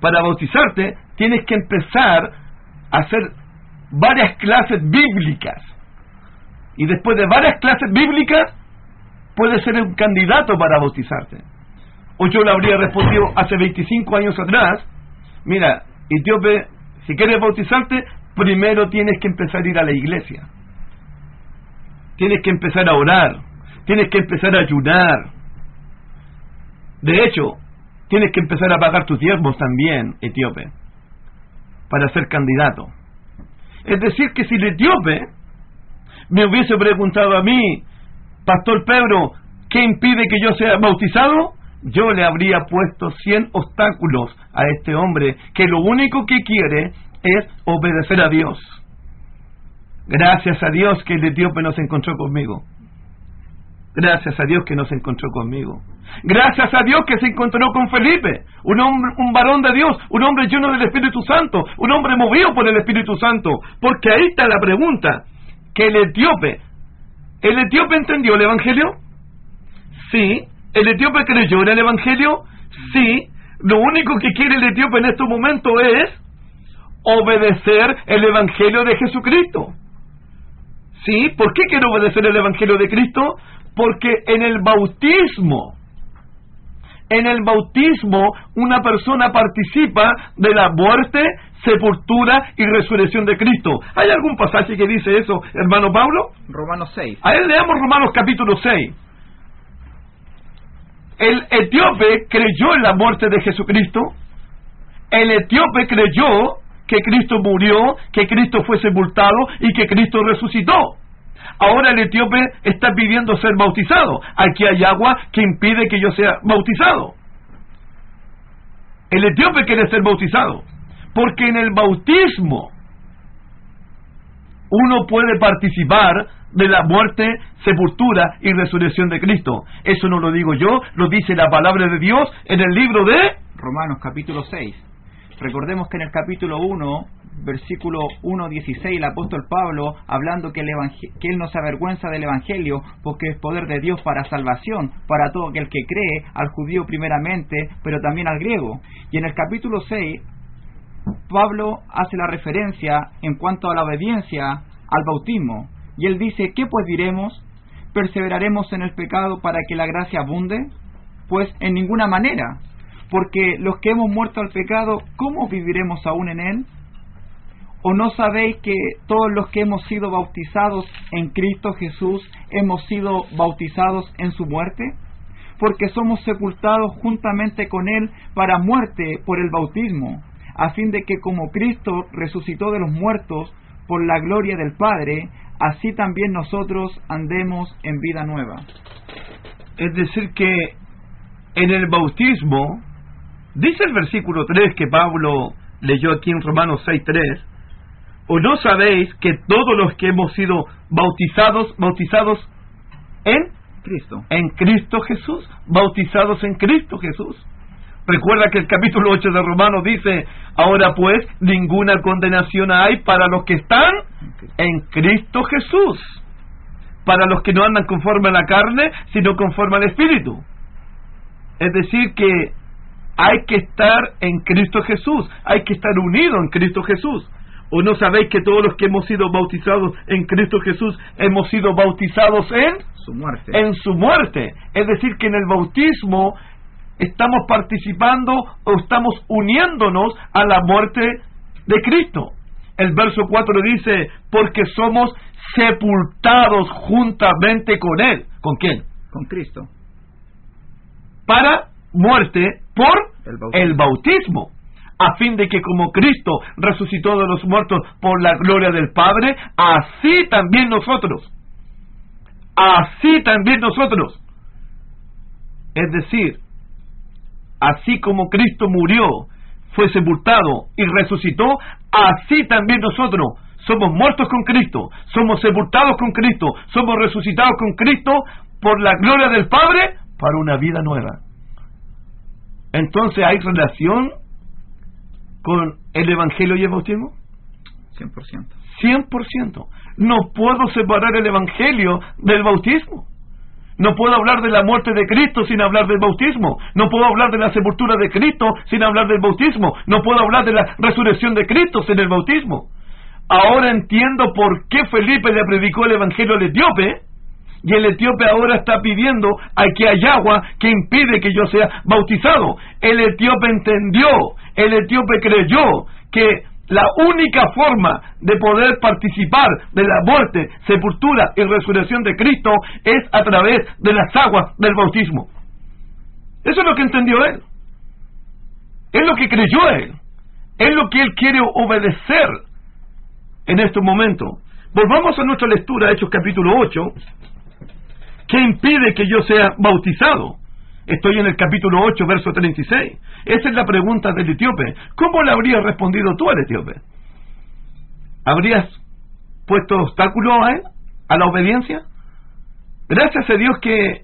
para bautizarte tienes que empezar a hacer varias clases bíblicas. Y después de varias clases bíblicas, puedes ser un candidato para bautizarte. O yo le habría respondido hace 25 años atrás, mira, etíope, si quieres bautizarte, primero tienes que empezar a ir a la iglesia. Tienes que empezar a orar. Tienes que empezar a ayunar. De hecho, tienes que empezar a pagar tus diezmos también, etíope, para ser candidato. Es decir, que si el etíope me hubiese preguntado a mí, Pastor Pedro, ¿qué impide que yo sea bautizado? yo le habría puesto 100 obstáculos a este hombre que lo único que quiere es obedecer a Dios. Gracias a Dios que el etíope nos encontró conmigo. Gracias a Dios que nos encontró conmigo. Gracias a Dios que se encontró con Felipe, un hombre, un varón de Dios, un hombre lleno del Espíritu Santo, un hombre movido por el Espíritu Santo. Porque ahí está la pregunta, que el etíope, ¿el etíope entendió el Evangelio? Sí, ¿El etíope creyó en el Evangelio? Sí. Lo único que quiere el etíope en este momento es obedecer el Evangelio de Jesucristo. ¿Sí? ¿Por qué quiere obedecer el Evangelio de Cristo? Porque en el bautismo, en el bautismo una persona participa de la muerte, sepultura y resurrección de Cristo. ¿Hay algún pasaje que dice eso, hermano Pablo? Romanos 6. A él leamos Romanos capítulo 6 el etíope creyó en la muerte de Jesucristo, el etíope creyó que Cristo murió, que Cristo fue sepultado y que Cristo resucitó. Ahora el etíope está pidiendo ser bautizado. Aquí hay agua que impide que yo sea bautizado. El etíope quiere ser bautizado. Porque en el bautismo uno puede participar de la muerte, sepultura y resurrección de Cristo. Eso no lo digo yo, lo dice la palabra de Dios en el libro de Romanos capítulo 6. Recordemos que en el capítulo 1, versículo 1.16, el apóstol Pablo, hablando que, el que él no se avergüenza del Evangelio, porque es poder de Dios para salvación, para todo aquel que cree, al judío primeramente, pero también al griego. Y en el capítulo 6, Pablo hace la referencia en cuanto a la obediencia al bautismo. Y él dice, ¿qué pues diremos? ¿Perseveraremos en el pecado para que la gracia abunde? Pues en ninguna manera, porque los que hemos muerto al pecado, ¿cómo viviremos aún en él? ¿O no sabéis que todos los que hemos sido bautizados en Cristo Jesús hemos sido bautizados en su muerte? Porque somos sepultados juntamente con Él para muerte por el bautismo, a fin de que como Cristo resucitó de los muertos por la gloria del Padre, así también nosotros andemos en vida nueva. Es decir, que en el bautismo, dice el versículo 3 que Pablo leyó aquí en Romanos 6.3, ¿o no sabéis que todos los que hemos sido bautizados, bautizados en Cristo, en Cristo Jesús, bautizados en Cristo Jesús? Recuerda que el capítulo 8 de Romanos dice, ahora pues ninguna condenación hay para los que están en Cristo Jesús, para los que no andan conforme a la carne, sino conforme al Espíritu. Es decir, que hay que estar en Cristo Jesús, hay que estar unido en Cristo Jesús. ¿O no sabéis que todos los que hemos sido bautizados en Cristo Jesús hemos sido bautizados en su muerte? En su muerte. Es decir, que en el bautismo estamos participando o estamos uniéndonos a la muerte de Cristo. El verso 4 dice, porque somos sepultados juntamente con Él. ¿Con quién? Con Cristo. Para muerte por el bautismo. a fin de que como Cristo resucitó de los muertos por la gloria del Padre, así también nosotros. Así también nosotros. Es decir, así como Cristo murió, fue sepultado y resucitó, así también nosotros somos muertos con Cristo, somos sepultados con Cristo, somos resucitados con Cristo por la gloria del Padre para una vida nueva. Entonces, ¿hay relación con el Evangelio y el bautismo? 100%. 100%. No puedo separar el Evangelio del bautismo. No puedo hablar de la muerte de Cristo sin hablar del bautismo. No puedo hablar de la sepultura de Cristo sin hablar del bautismo. No puedo hablar de la resurrección de Cristo sin el bautismo. Ahora entiendo por qué Felipe le predicó el Evangelio al etíope y el etíope ahora está pidiendo a que hay agua que impide que yo sea bautizado. El etíope entendió, el etíope creyó que la única forma de poder participar de la muerte, sepultura y resurrección de Cristo es a través de las aguas del bautismo. Eso es lo que entendió él. Es lo que creyó él. Es lo que él quiere obedecer en este momento. Volvamos a nuestra lectura, Hechos capítulo 8. ¿Qué impide que yo sea bautizado? Estoy en el capítulo 8, verso 36. Esa es la pregunta del etíope. ¿Cómo le habrías respondido tú al etíope? ¿Habrías puesto obstáculo a él? ¿A la obediencia? Gracias a Dios que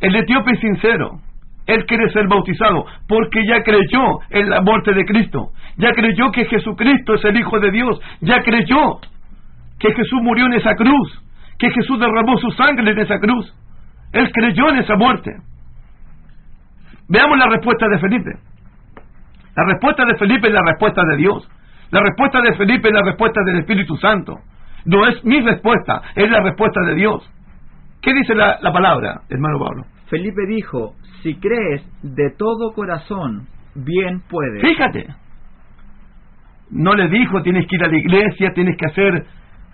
el etíope es sincero. Él quiere ser bautizado porque ya creyó en la muerte de Cristo. Ya creyó que Jesucristo es el Hijo de Dios. Ya creyó que Jesús murió en esa cruz. Que Jesús derramó su sangre en esa cruz. Él creyó en esa muerte. Veamos la respuesta de Felipe. La respuesta de Felipe es la respuesta de Dios. La respuesta de Felipe es la respuesta del Espíritu Santo. No es mi respuesta, es la respuesta de Dios. ¿Qué dice la, palabra, hermano Pablo? Felipe dijo, si crees de todo corazón, bien puedes. Fíjate. No le dijo, tienes que ir a la iglesia, tienes que hacer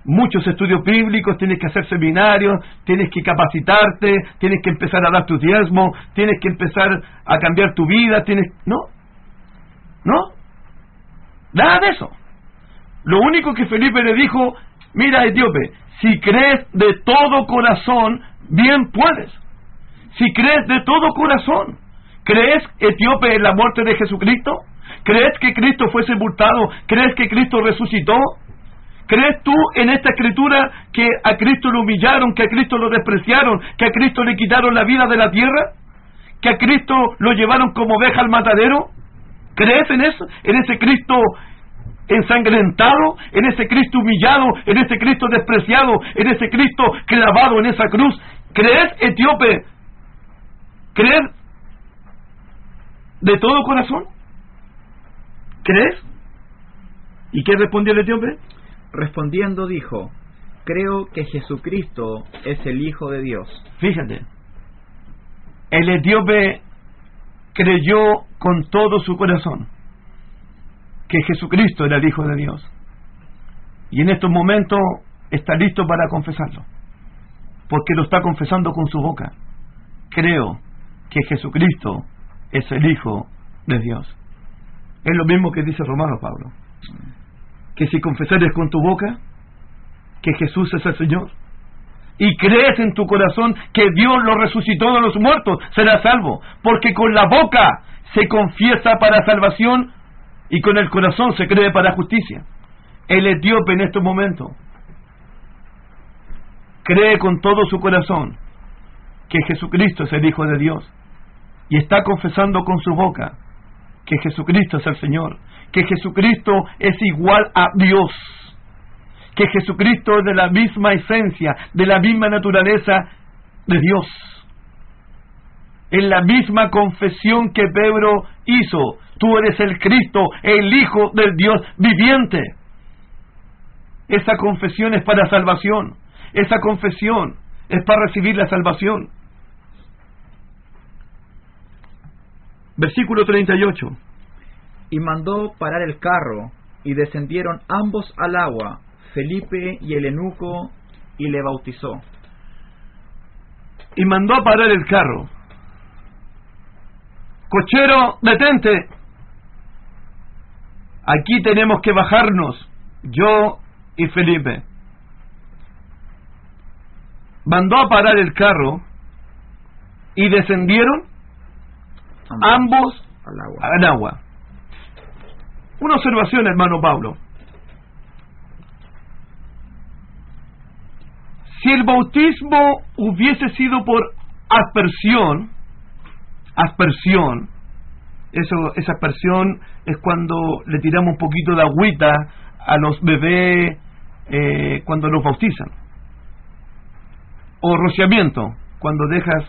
muchos estudios bíblicos, tienes que hacer seminarios, tienes que capacitarte, tienes que empezar a dar tu diezmo, tienes que empezar a cambiar tu vida, tienes... No, no, nada de eso. Lo único que Felipe le dijo, mira etíope, si crees de todo corazón, bien puedes. Si crees de todo corazón, ¿crees etíope en la muerte de Jesucristo? ¿Crees que Cristo fue sepultado? ¿Crees que Cristo resucitó? ¿Crees tú en esta escritura que a Cristo lo humillaron, que a Cristo lo despreciaron, que a Cristo le quitaron la vida de la tierra? ¿Que a Cristo lo llevaron como oveja al matadero? ¿Crees en eso? ¿En ese Cristo ensangrentado? ¿En ese Cristo humillado? ¿En ese Cristo despreciado? ¿En ese Cristo clavado en esa cruz? ¿Crees, etíope? ¿Crees de todo corazón? ¿Crees? ¿Y qué respondió el etíope? Respondiendo dijo, creo que Jesucristo es el Hijo de Dios. Fíjate, el etíope creyó con todo su corazón que Jesucristo era el Hijo de Dios. Y en estos momentos está listo para confesarlo, porque lo está confesando con su boca. Creo que Jesucristo es el Hijo de Dios. Es lo mismo que dice Romano Pablo que si confesares con tu boca que Jesús es el Señor y crees en tu corazón que Dios lo resucitó de los muertos, serás salvo, porque con la boca se confiesa para salvación y con el corazón se cree para justicia. El etíope en este momento cree con todo su corazón que Jesucristo es el Hijo de Dios y está confesando con su boca que Jesucristo es el Señor que Jesucristo es igual a Dios, que Jesucristo es de la misma esencia, de la misma naturaleza de Dios. En la misma confesión que Pedro hizo, tú eres el Cristo, el Hijo del Dios viviente. Esa confesión es para salvación. Esa confesión es para recibir la salvación. Versículo 38. Y mandó parar el carro, y descendieron ambos al agua, Felipe y el eunuco, y le bautizó. Y mandó a parar el carro. Cochero, detente. Aquí tenemos que bajarnos, yo y Felipe. Mandó a parar el carro y descendieron ambos al agua. al agua. Una observación, hermano Pablo. Si el bautismo hubiese sido por aspersión, aspersión, eso, esa aspersión es cuando le tiramos un poquito de agüita a los bebés eh, cuando los bautizan. O rociamiento, cuando dejas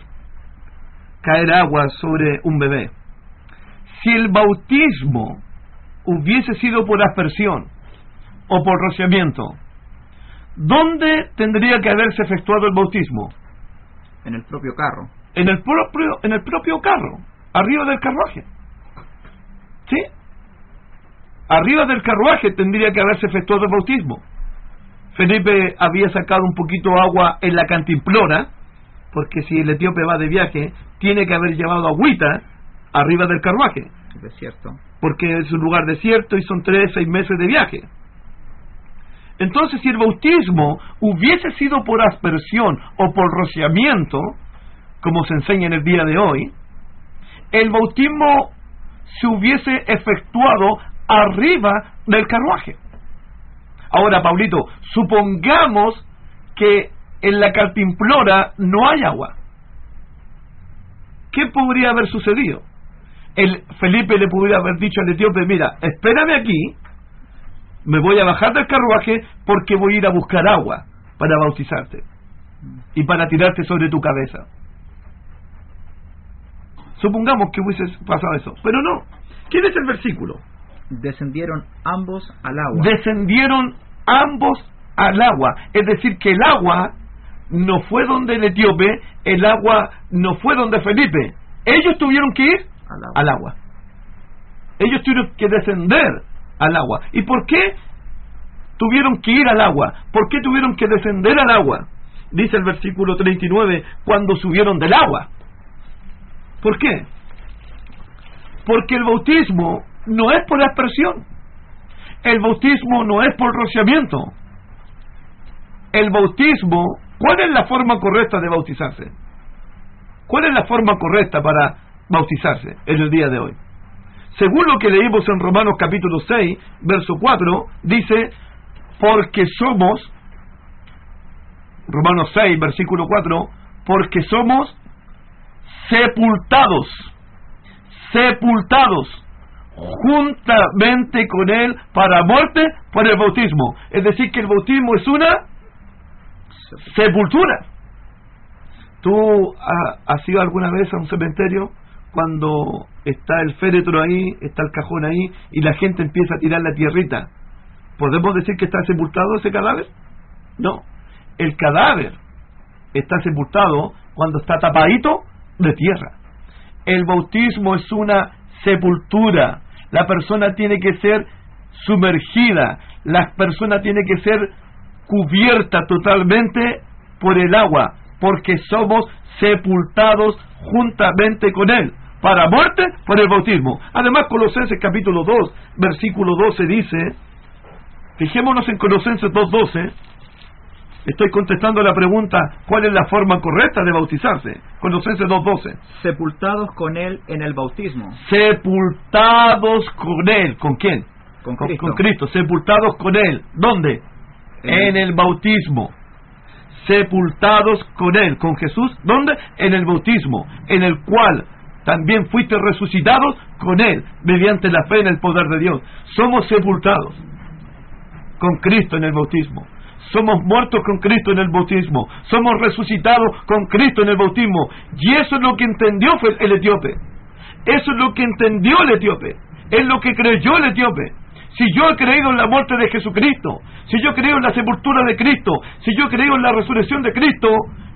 caer agua sobre un bebé. Si el bautismo hubiese sido por aspersión o por rociamiento, ¿dónde tendría que haberse efectuado el bautismo? En el propio carro. En el propio, en el propio carro, arriba del carruaje. ¿Sí? Arriba del carruaje tendría que haberse efectuado el bautismo. Felipe había sacado un poquito agua en la cantimplora, porque si el etíope va de viaje, tiene que haber llevado agüita arriba del carruaje. Desierto. Porque es un lugar desierto y son tres, seis meses de viaje. Entonces, si el bautismo hubiese sido por aspersión o por rociamiento, como se enseña en el día de hoy, el bautismo se hubiese efectuado arriba del carruaje. Ahora, Pablito, supongamos que en la cantimplora no hay agua. ¿Qué podría haber sucedido? El Felipe le podría haber dicho al etíope, mira, espérame aquí, me voy a bajar del carruaje porque voy a ir a buscar agua para bautizarte y para tirarte sobre tu cabeza. Supongamos que hubiese pasado eso, pero no. ¿Quién es el versículo? Descendieron ambos al agua. Descendieron ambos al agua. Es decir, que el agua no fue donde el etíope, el agua no fue donde Felipe. Ellos tuvieron que ir al agua. Ellos tuvieron que descender al agua. ¿Y por qué tuvieron que ir al agua? ¿Por qué tuvieron que descender al agua? Dice el versículo 39, cuando subieron del agua. ¿Por qué? Porque el bautismo no es por aspersión. El bautismo no es por rociamiento. El bautismo, ¿cuál es la forma correcta de bautizarse? ¿Cuál es la forma correcta para bautizarse en el día de hoy? Según lo que leímos en Romanos capítulo 6, verso 4, dice, porque somos, Romanos 6, versículo 4, porque somos sepultados, sepultados juntamente con Él para muerte por el bautismo. Es decir, que el bautismo es una sepultura. ¿Tú ha- has ido alguna vez a un cementerio cuando está el féretro ahí, está el cajón ahí y la gente empieza a tirar la tierrita? ¿Podemos decir que está sepultado ese cadáver? No. El cadáver está sepultado cuando está tapadito de tierra. El bautismo es una sepultura. La persona tiene que ser sumergida. La persona tiene que ser cubierta totalmente por el agua, porque somos sepultados juntamente con Él. Para muerte, por el bautismo. Además, Colosenses capítulo 2, versículo 12 dice, fijémonos en Colosenses 2.12, estoy contestando la pregunta, ¿cuál es la forma correcta de bautizarse? Colosenses 2.12. Sepultados con él en el bautismo. sepultados con él. ¿Con quién? Con Cristo. con Cristo, sepultados con él. ¿Dónde? En el bautismo. Sepultados con él, con Jesús. ¿Dónde? En el bautismo, en el cual también fuiste resucitados con él, mediante la fe en el poder de Dios. Somos sepultados con Cristo en el bautismo. Somos muertos con Cristo en el bautismo. Somos resucitados con Cristo en el bautismo. Y eso es lo que entendió el etíope. Eso es lo que entendió el etíope. Es lo que creyó el etíope. Si yo he creído en la muerte de Jesucristo, si yo he creído en la sepultura de Cristo, si yo he creído en la resurrección de Cristo,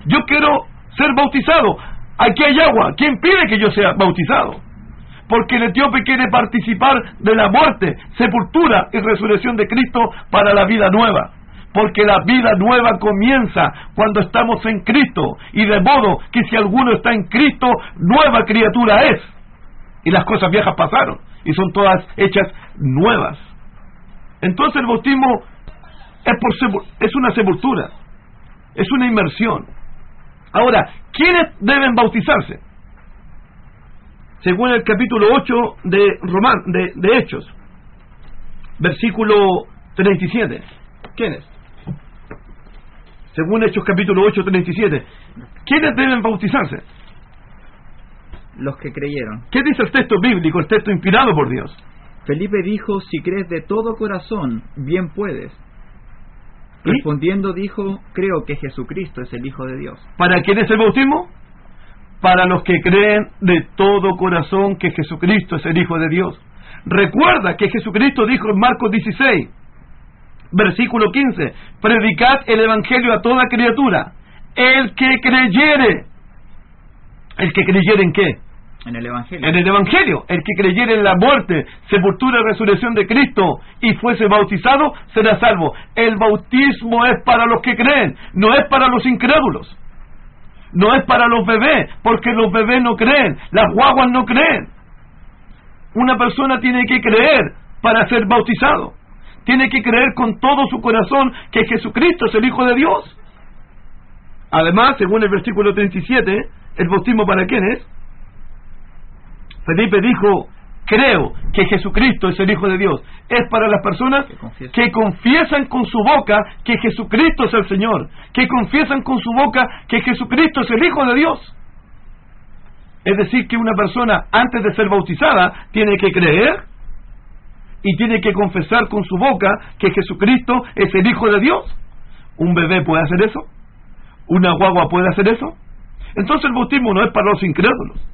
yo quiero ser bautizado. Aquí hay agua. ¿Quién pide que yo sea bautizado? Porque el etíope quiere participar de la muerte, sepultura y resurrección de Cristo para la vida nueva. Porque la vida nueva comienza cuando estamos en Cristo. Y de modo que si alguno está en Cristo, nueva criatura es. Y las cosas viejas pasaron y son todas hechas nuevas. Entonces el bautismo es, por, es una sepultura, es una inmersión. Ahora, ¿quiénes deben bautizarse? Según el capítulo 8 de, Román, de, de Hechos, versículo 37. ¿Quiénes? Según Hechos capítulo 8, 37. ¿Quiénes deben bautizarse? Los que creyeron. ¿Qué dice el texto bíblico, el texto inspirado por Dios? Felipe dijo, si crees de todo corazón, bien puedes. Respondiendo dijo, creo que Jesucristo es el Hijo de Dios. ¿Para quién es el bautismo? Para los que creen de todo corazón que Jesucristo es el Hijo de Dios. Recuerda que Jesucristo dijo en Marcos 16, versículo 15, predicad el Evangelio a toda criatura. El que creyere, el que creyere en qué? En el Evangelio. En el Evangelio. El que creyere en la muerte, sepultura y resurrección de Cristo y fuese bautizado, será salvo. El bautismo es para los que creen, no es para los incrédulos. No es para los bebés, porque los bebés no creen, las guaguas no creen. Una persona tiene que creer para ser bautizado. Tiene que creer con todo su corazón que Jesucristo es el Hijo de Dios. Además, según el versículo 37, ¿el bautismo para quién es? Felipe dijo, creo que Jesucristo es el Hijo de Dios. Es para las personas que confiesan con su boca que Jesucristo es el Señor, que confiesan con su boca que Jesucristo es el Hijo de Dios. Es decir, que una persona antes de ser bautizada tiene que creer y tiene que confesar con su boca que Jesucristo es el Hijo de Dios. ¿Un bebé puede hacer eso? ¿Una guagua puede hacer eso? Entonces el bautismo no es para los incrédulos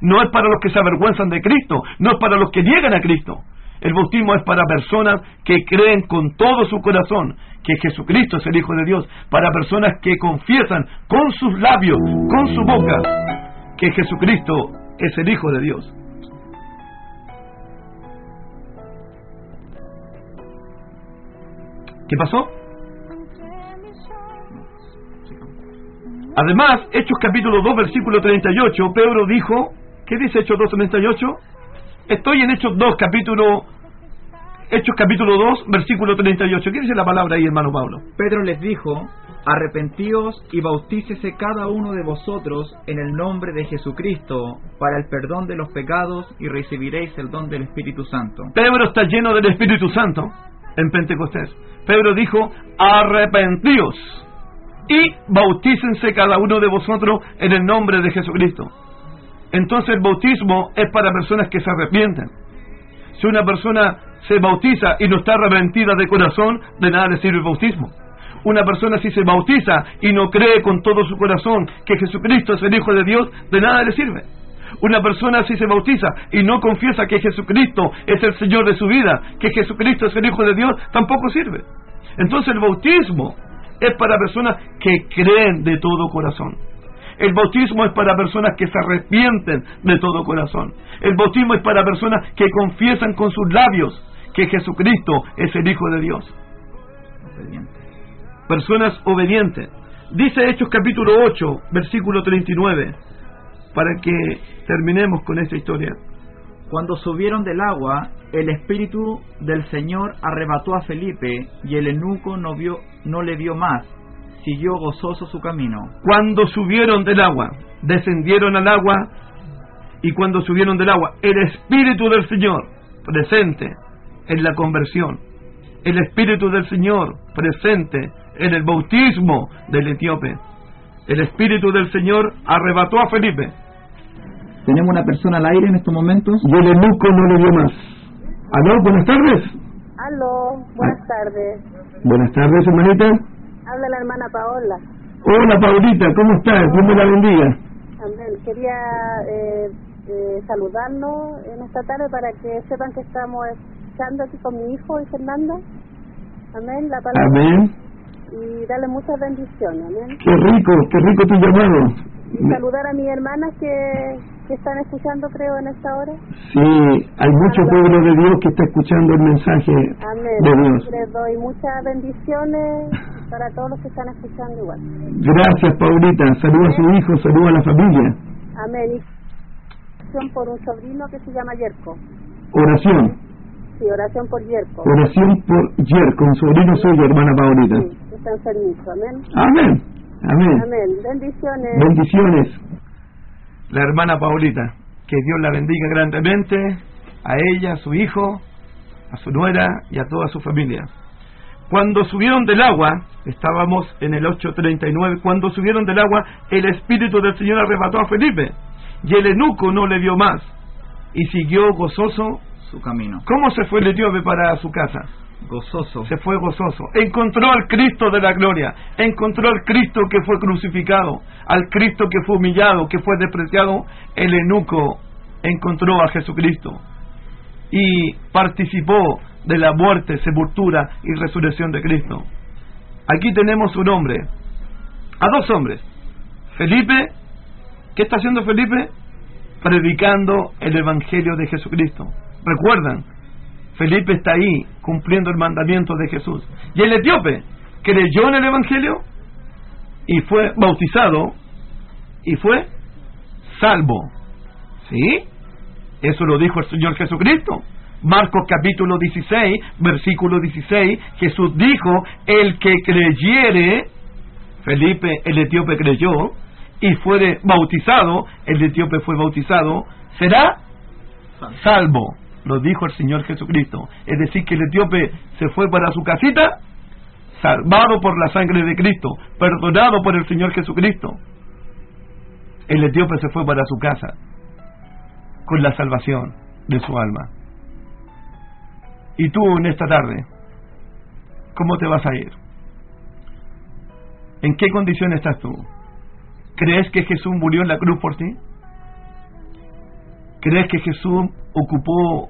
no es para los que se avergüenzan de Cristo, no es para los que niegan a Cristo. El bautismo es para personas que creen con todo su corazón que Jesucristo es el Hijo de Dios, para personas que confiesan con sus labios, con su boca, que Jesucristo es el Hijo de Dios. ¿Qué pasó? Además, Hechos capítulo 2, versículo 38, Pedro dijo, ¿Qué dice Hechos 2.38? Estoy en Hechos 2, capítulo Hechos capítulo 2, versículo 38. ¿Qué dice la palabra ahí, hermano Pablo? Pedro les dijo, arrepentíos y bautícese cada uno de vosotros en el nombre de Jesucristo para el perdón de los pecados y recibiréis el don del Espíritu Santo. Pedro está lleno del Espíritu Santo en Pentecostés. Pedro dijo, arrepentíos y bautícense cada uno de vosotros en el nombre de Jesucristo. Entonces el bautismo es para personas que se arrepienten. Si una persona se bautiza y no está arrepentida de corazón, de nada le sirve el bautismo. Una persona si se bautiza y no cree con todo su corazón que Jesucristo es el Hijo de Dios, de nada le sirve. Una persona si se bautiza y no confiesa que Jesucristo es el Señor de su vida, que Jesucristo es el Hijo de Dios, tampoco sirve. Entonces el bautismo es para personas que creen de todo corazón. El bautismo es para personas que se arrepienten de todo corazón. El bautismo es para personas que confiesan con sus labios que Jesucristo es el Hijo de Dios. Personas obedientes. Dice Hechos capítulo 8, versículo 39, para que terminemos con esta historia. Cuando subieron del agua, el Espíritu del Señor arrebató a Felipe y el eunuco no, vio, no le vio más siguió gozoso su camino. Cuando subieron del agua, descendieron al agua y cuando subieron del agua, el Espíritu del Señor presente en la conversión, el Espíritu del Señor presente en el bautismo del etíope. El Espíritu del Señor arrebató a Felipe. ¿Tenemos una persona al aire en estos momentos? Y el eunuco no le dio más. ¿Aló? Buenas tardes. Aló, buenas tardes. Buenas tardes, hermanita. Habla la hermana Paola. Hola, Paulita, ¿cómo estás? Dios me la bendiga. Amén. Quería eh, eh, saludarnos en esta tarde para que sepan que estamos escuchando aquí con mi hijo y Fernando. Amén, la palabra. Amén. Y darle muchas bendiciones, amén. Qué rico, qué rico tu llamado. Y saludar a mis hermanas que, que están escuchando, creo, en esta hora. Sí, hay mucho pueblo de Dios que está escuchando el mensaje Amén. de Dios. Les doy muchas bendiciones para todos los que están escuchando igual. Gracias, Paulita. Saluda a su hijo, saluda a la familia. Amén. Oración por un sobrino que se llama Yerko. Oración, Sí, oración por Yerko. oración por Yerko, un sobrino suyo, hermana Paulita. Sí, está enfermizo. Amén. Amén, amén. Amén. Bendiciones. Bendiciones. La hermana Paulita, que Dios la bendiga grandemente, a ella, a su hijo, a su nuera y a toda su familia. Cuando subieron del agua, estábamos en el 839, cuando subieron del agua, el Espíritu del Señor arrebató a Felipe, y el eunuco no le dio más, y siguió gozoso. Su camino. ¿Cómo se fue el etíope para su casa? Gozoso. se fue gozoso. Encontró al Cristo de la gloria. Encontró al Cristo que fue crucificado. Al Cristo que fue humillado, que fue despreciado. El eunuco encontró a Jesucristo. Y participó de la muerte, sepultura y resurrección de Cristo. Aquí tenemos un hombre. A dos hombres. Felipe. ¿Qué está haciendo Felipe? Predicando el Evangelio de Jesucristo. ¿Recuerdan? Felipe está ahí cumpliendo el mandamiento de Jesús. Y el etíope creyó en el Evangelio y fue bautizado y fue salvo. ¿Sí? Eso lo dijo el Señor Jesucristo. Marcos capítulo 16, versículo 16, Jesús dijo, el que creyere, Felipe el etíope creyó, y fuere bautizado, el etíope fue bautizado, será salvo. Lo dijo el Señor Jesucristo. Es decir, que el etíope se fue para su casita, salvado por la sangre de Cristo, perdonado por el Señor Jesucristo. El etíope se fue para su casa con la salvación de su alma. Y tú en esta tarde, ¿cómo te vas a ir? ¿En qué condición estás tú? ¿Crees que Jesús murió en la cruz por ti? ¿Crees que Jesús ocupó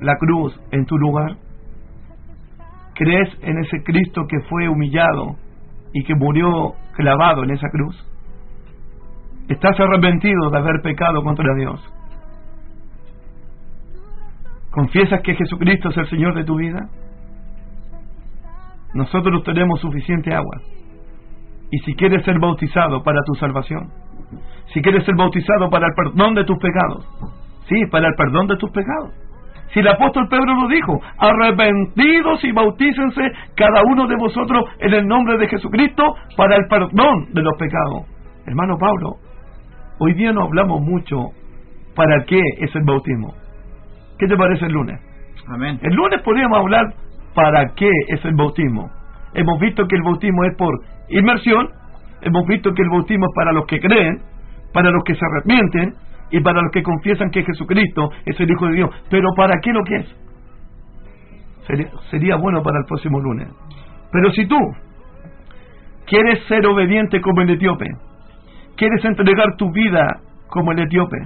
la cruz en tu lugar? ¿Crees en ese Cristo que fue humillado y que murió clavado en esa cruz? ¿Estás arrepentido de haber pecado contra Dios? ¿Confiesas que Jesucristo es el Señor de tu vida? Nosotros tenemos suficiente agua. Y si quieres ser bautizado para tu salvación, si quieres ser bautizado para el perdón de tus pecados, sí, para el perdón de tus pecados. Si el apóstol Pedro lo dijo, arrepentidos y bautícense cada uno de vosotros en el nombre de Jesucristo para el perdón de los pecados. Hermano Pablo, hoy día no hablamos mucho para qué es el bautismo. ¿Qué te parece el lunes? Amén. El lunes podríamos hablar para qué es el bautismo. Hemos visto que el bautismo es por inmersión, hemos visto que el bautismo es para los que creen, para los que se arrepienten y para los que confiesan que Jesucristo es el Hijo de Dios. Pero ¿para qué lo que es? Sería, sería bueno para el próximo lunes. Pero si tú quieres ser obediente como el etíope, quieres entregar tu vida como el etíope,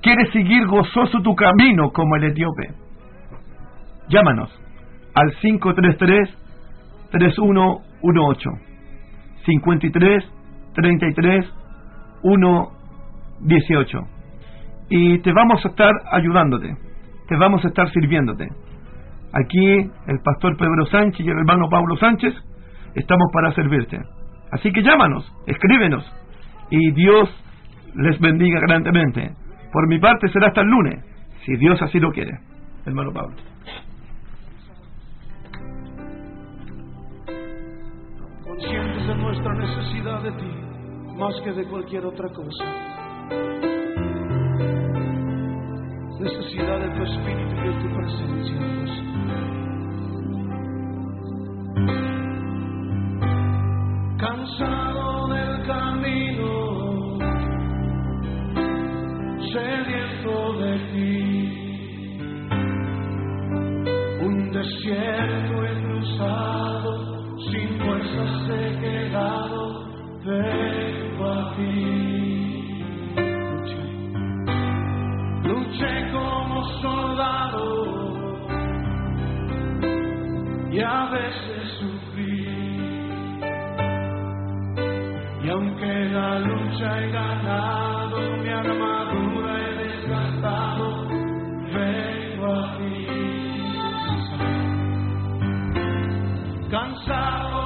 quieres seguir gozoso tu camino como el etíope, llámanos al 533 3118 53 33 118 y te vamos a estar ayudándote, te vamos a estar sirviéndote. Aquí el pastor Pedro Sánchez y el hermano Pablo Sánchez estamos para servirte. Así que llámanos, escríbenos y Dios les bendiga grandemente. Por mi parte será hasta el lunes, si Dios así lo quiere. Hermano Pablo. conscientes de nuestra necesidad de ti, más que de cualquier otra cosa. Necesidad de tu espíritu y de tu presencia, Dios. Cansado del camino, sediento de ti, un desierto he sin fuerzas he quedado, vengo a ti. luché como soldado y a veces sufrí. Y aunque la lucha he ganado, mi armadura he desgastado, vengo a ti. Cansado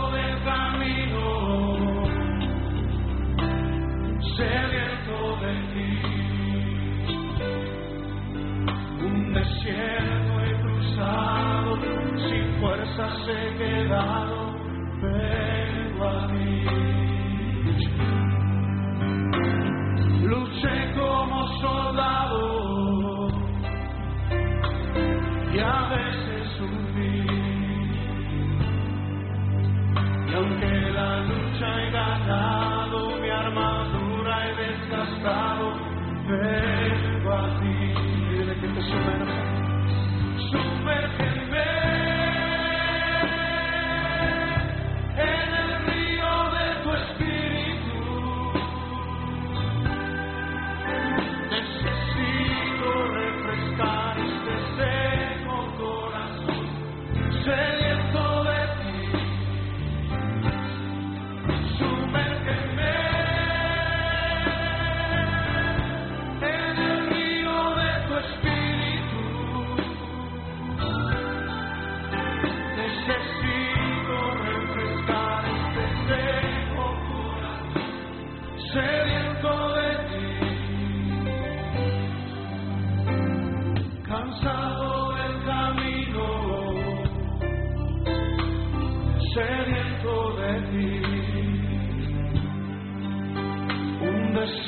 has quedado, vengo a ti.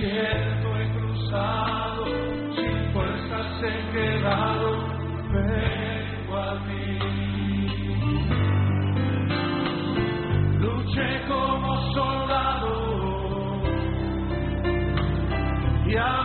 desierto he cruzado, sin fuerzas he quedado, vengo a ti. Luché como soldado y a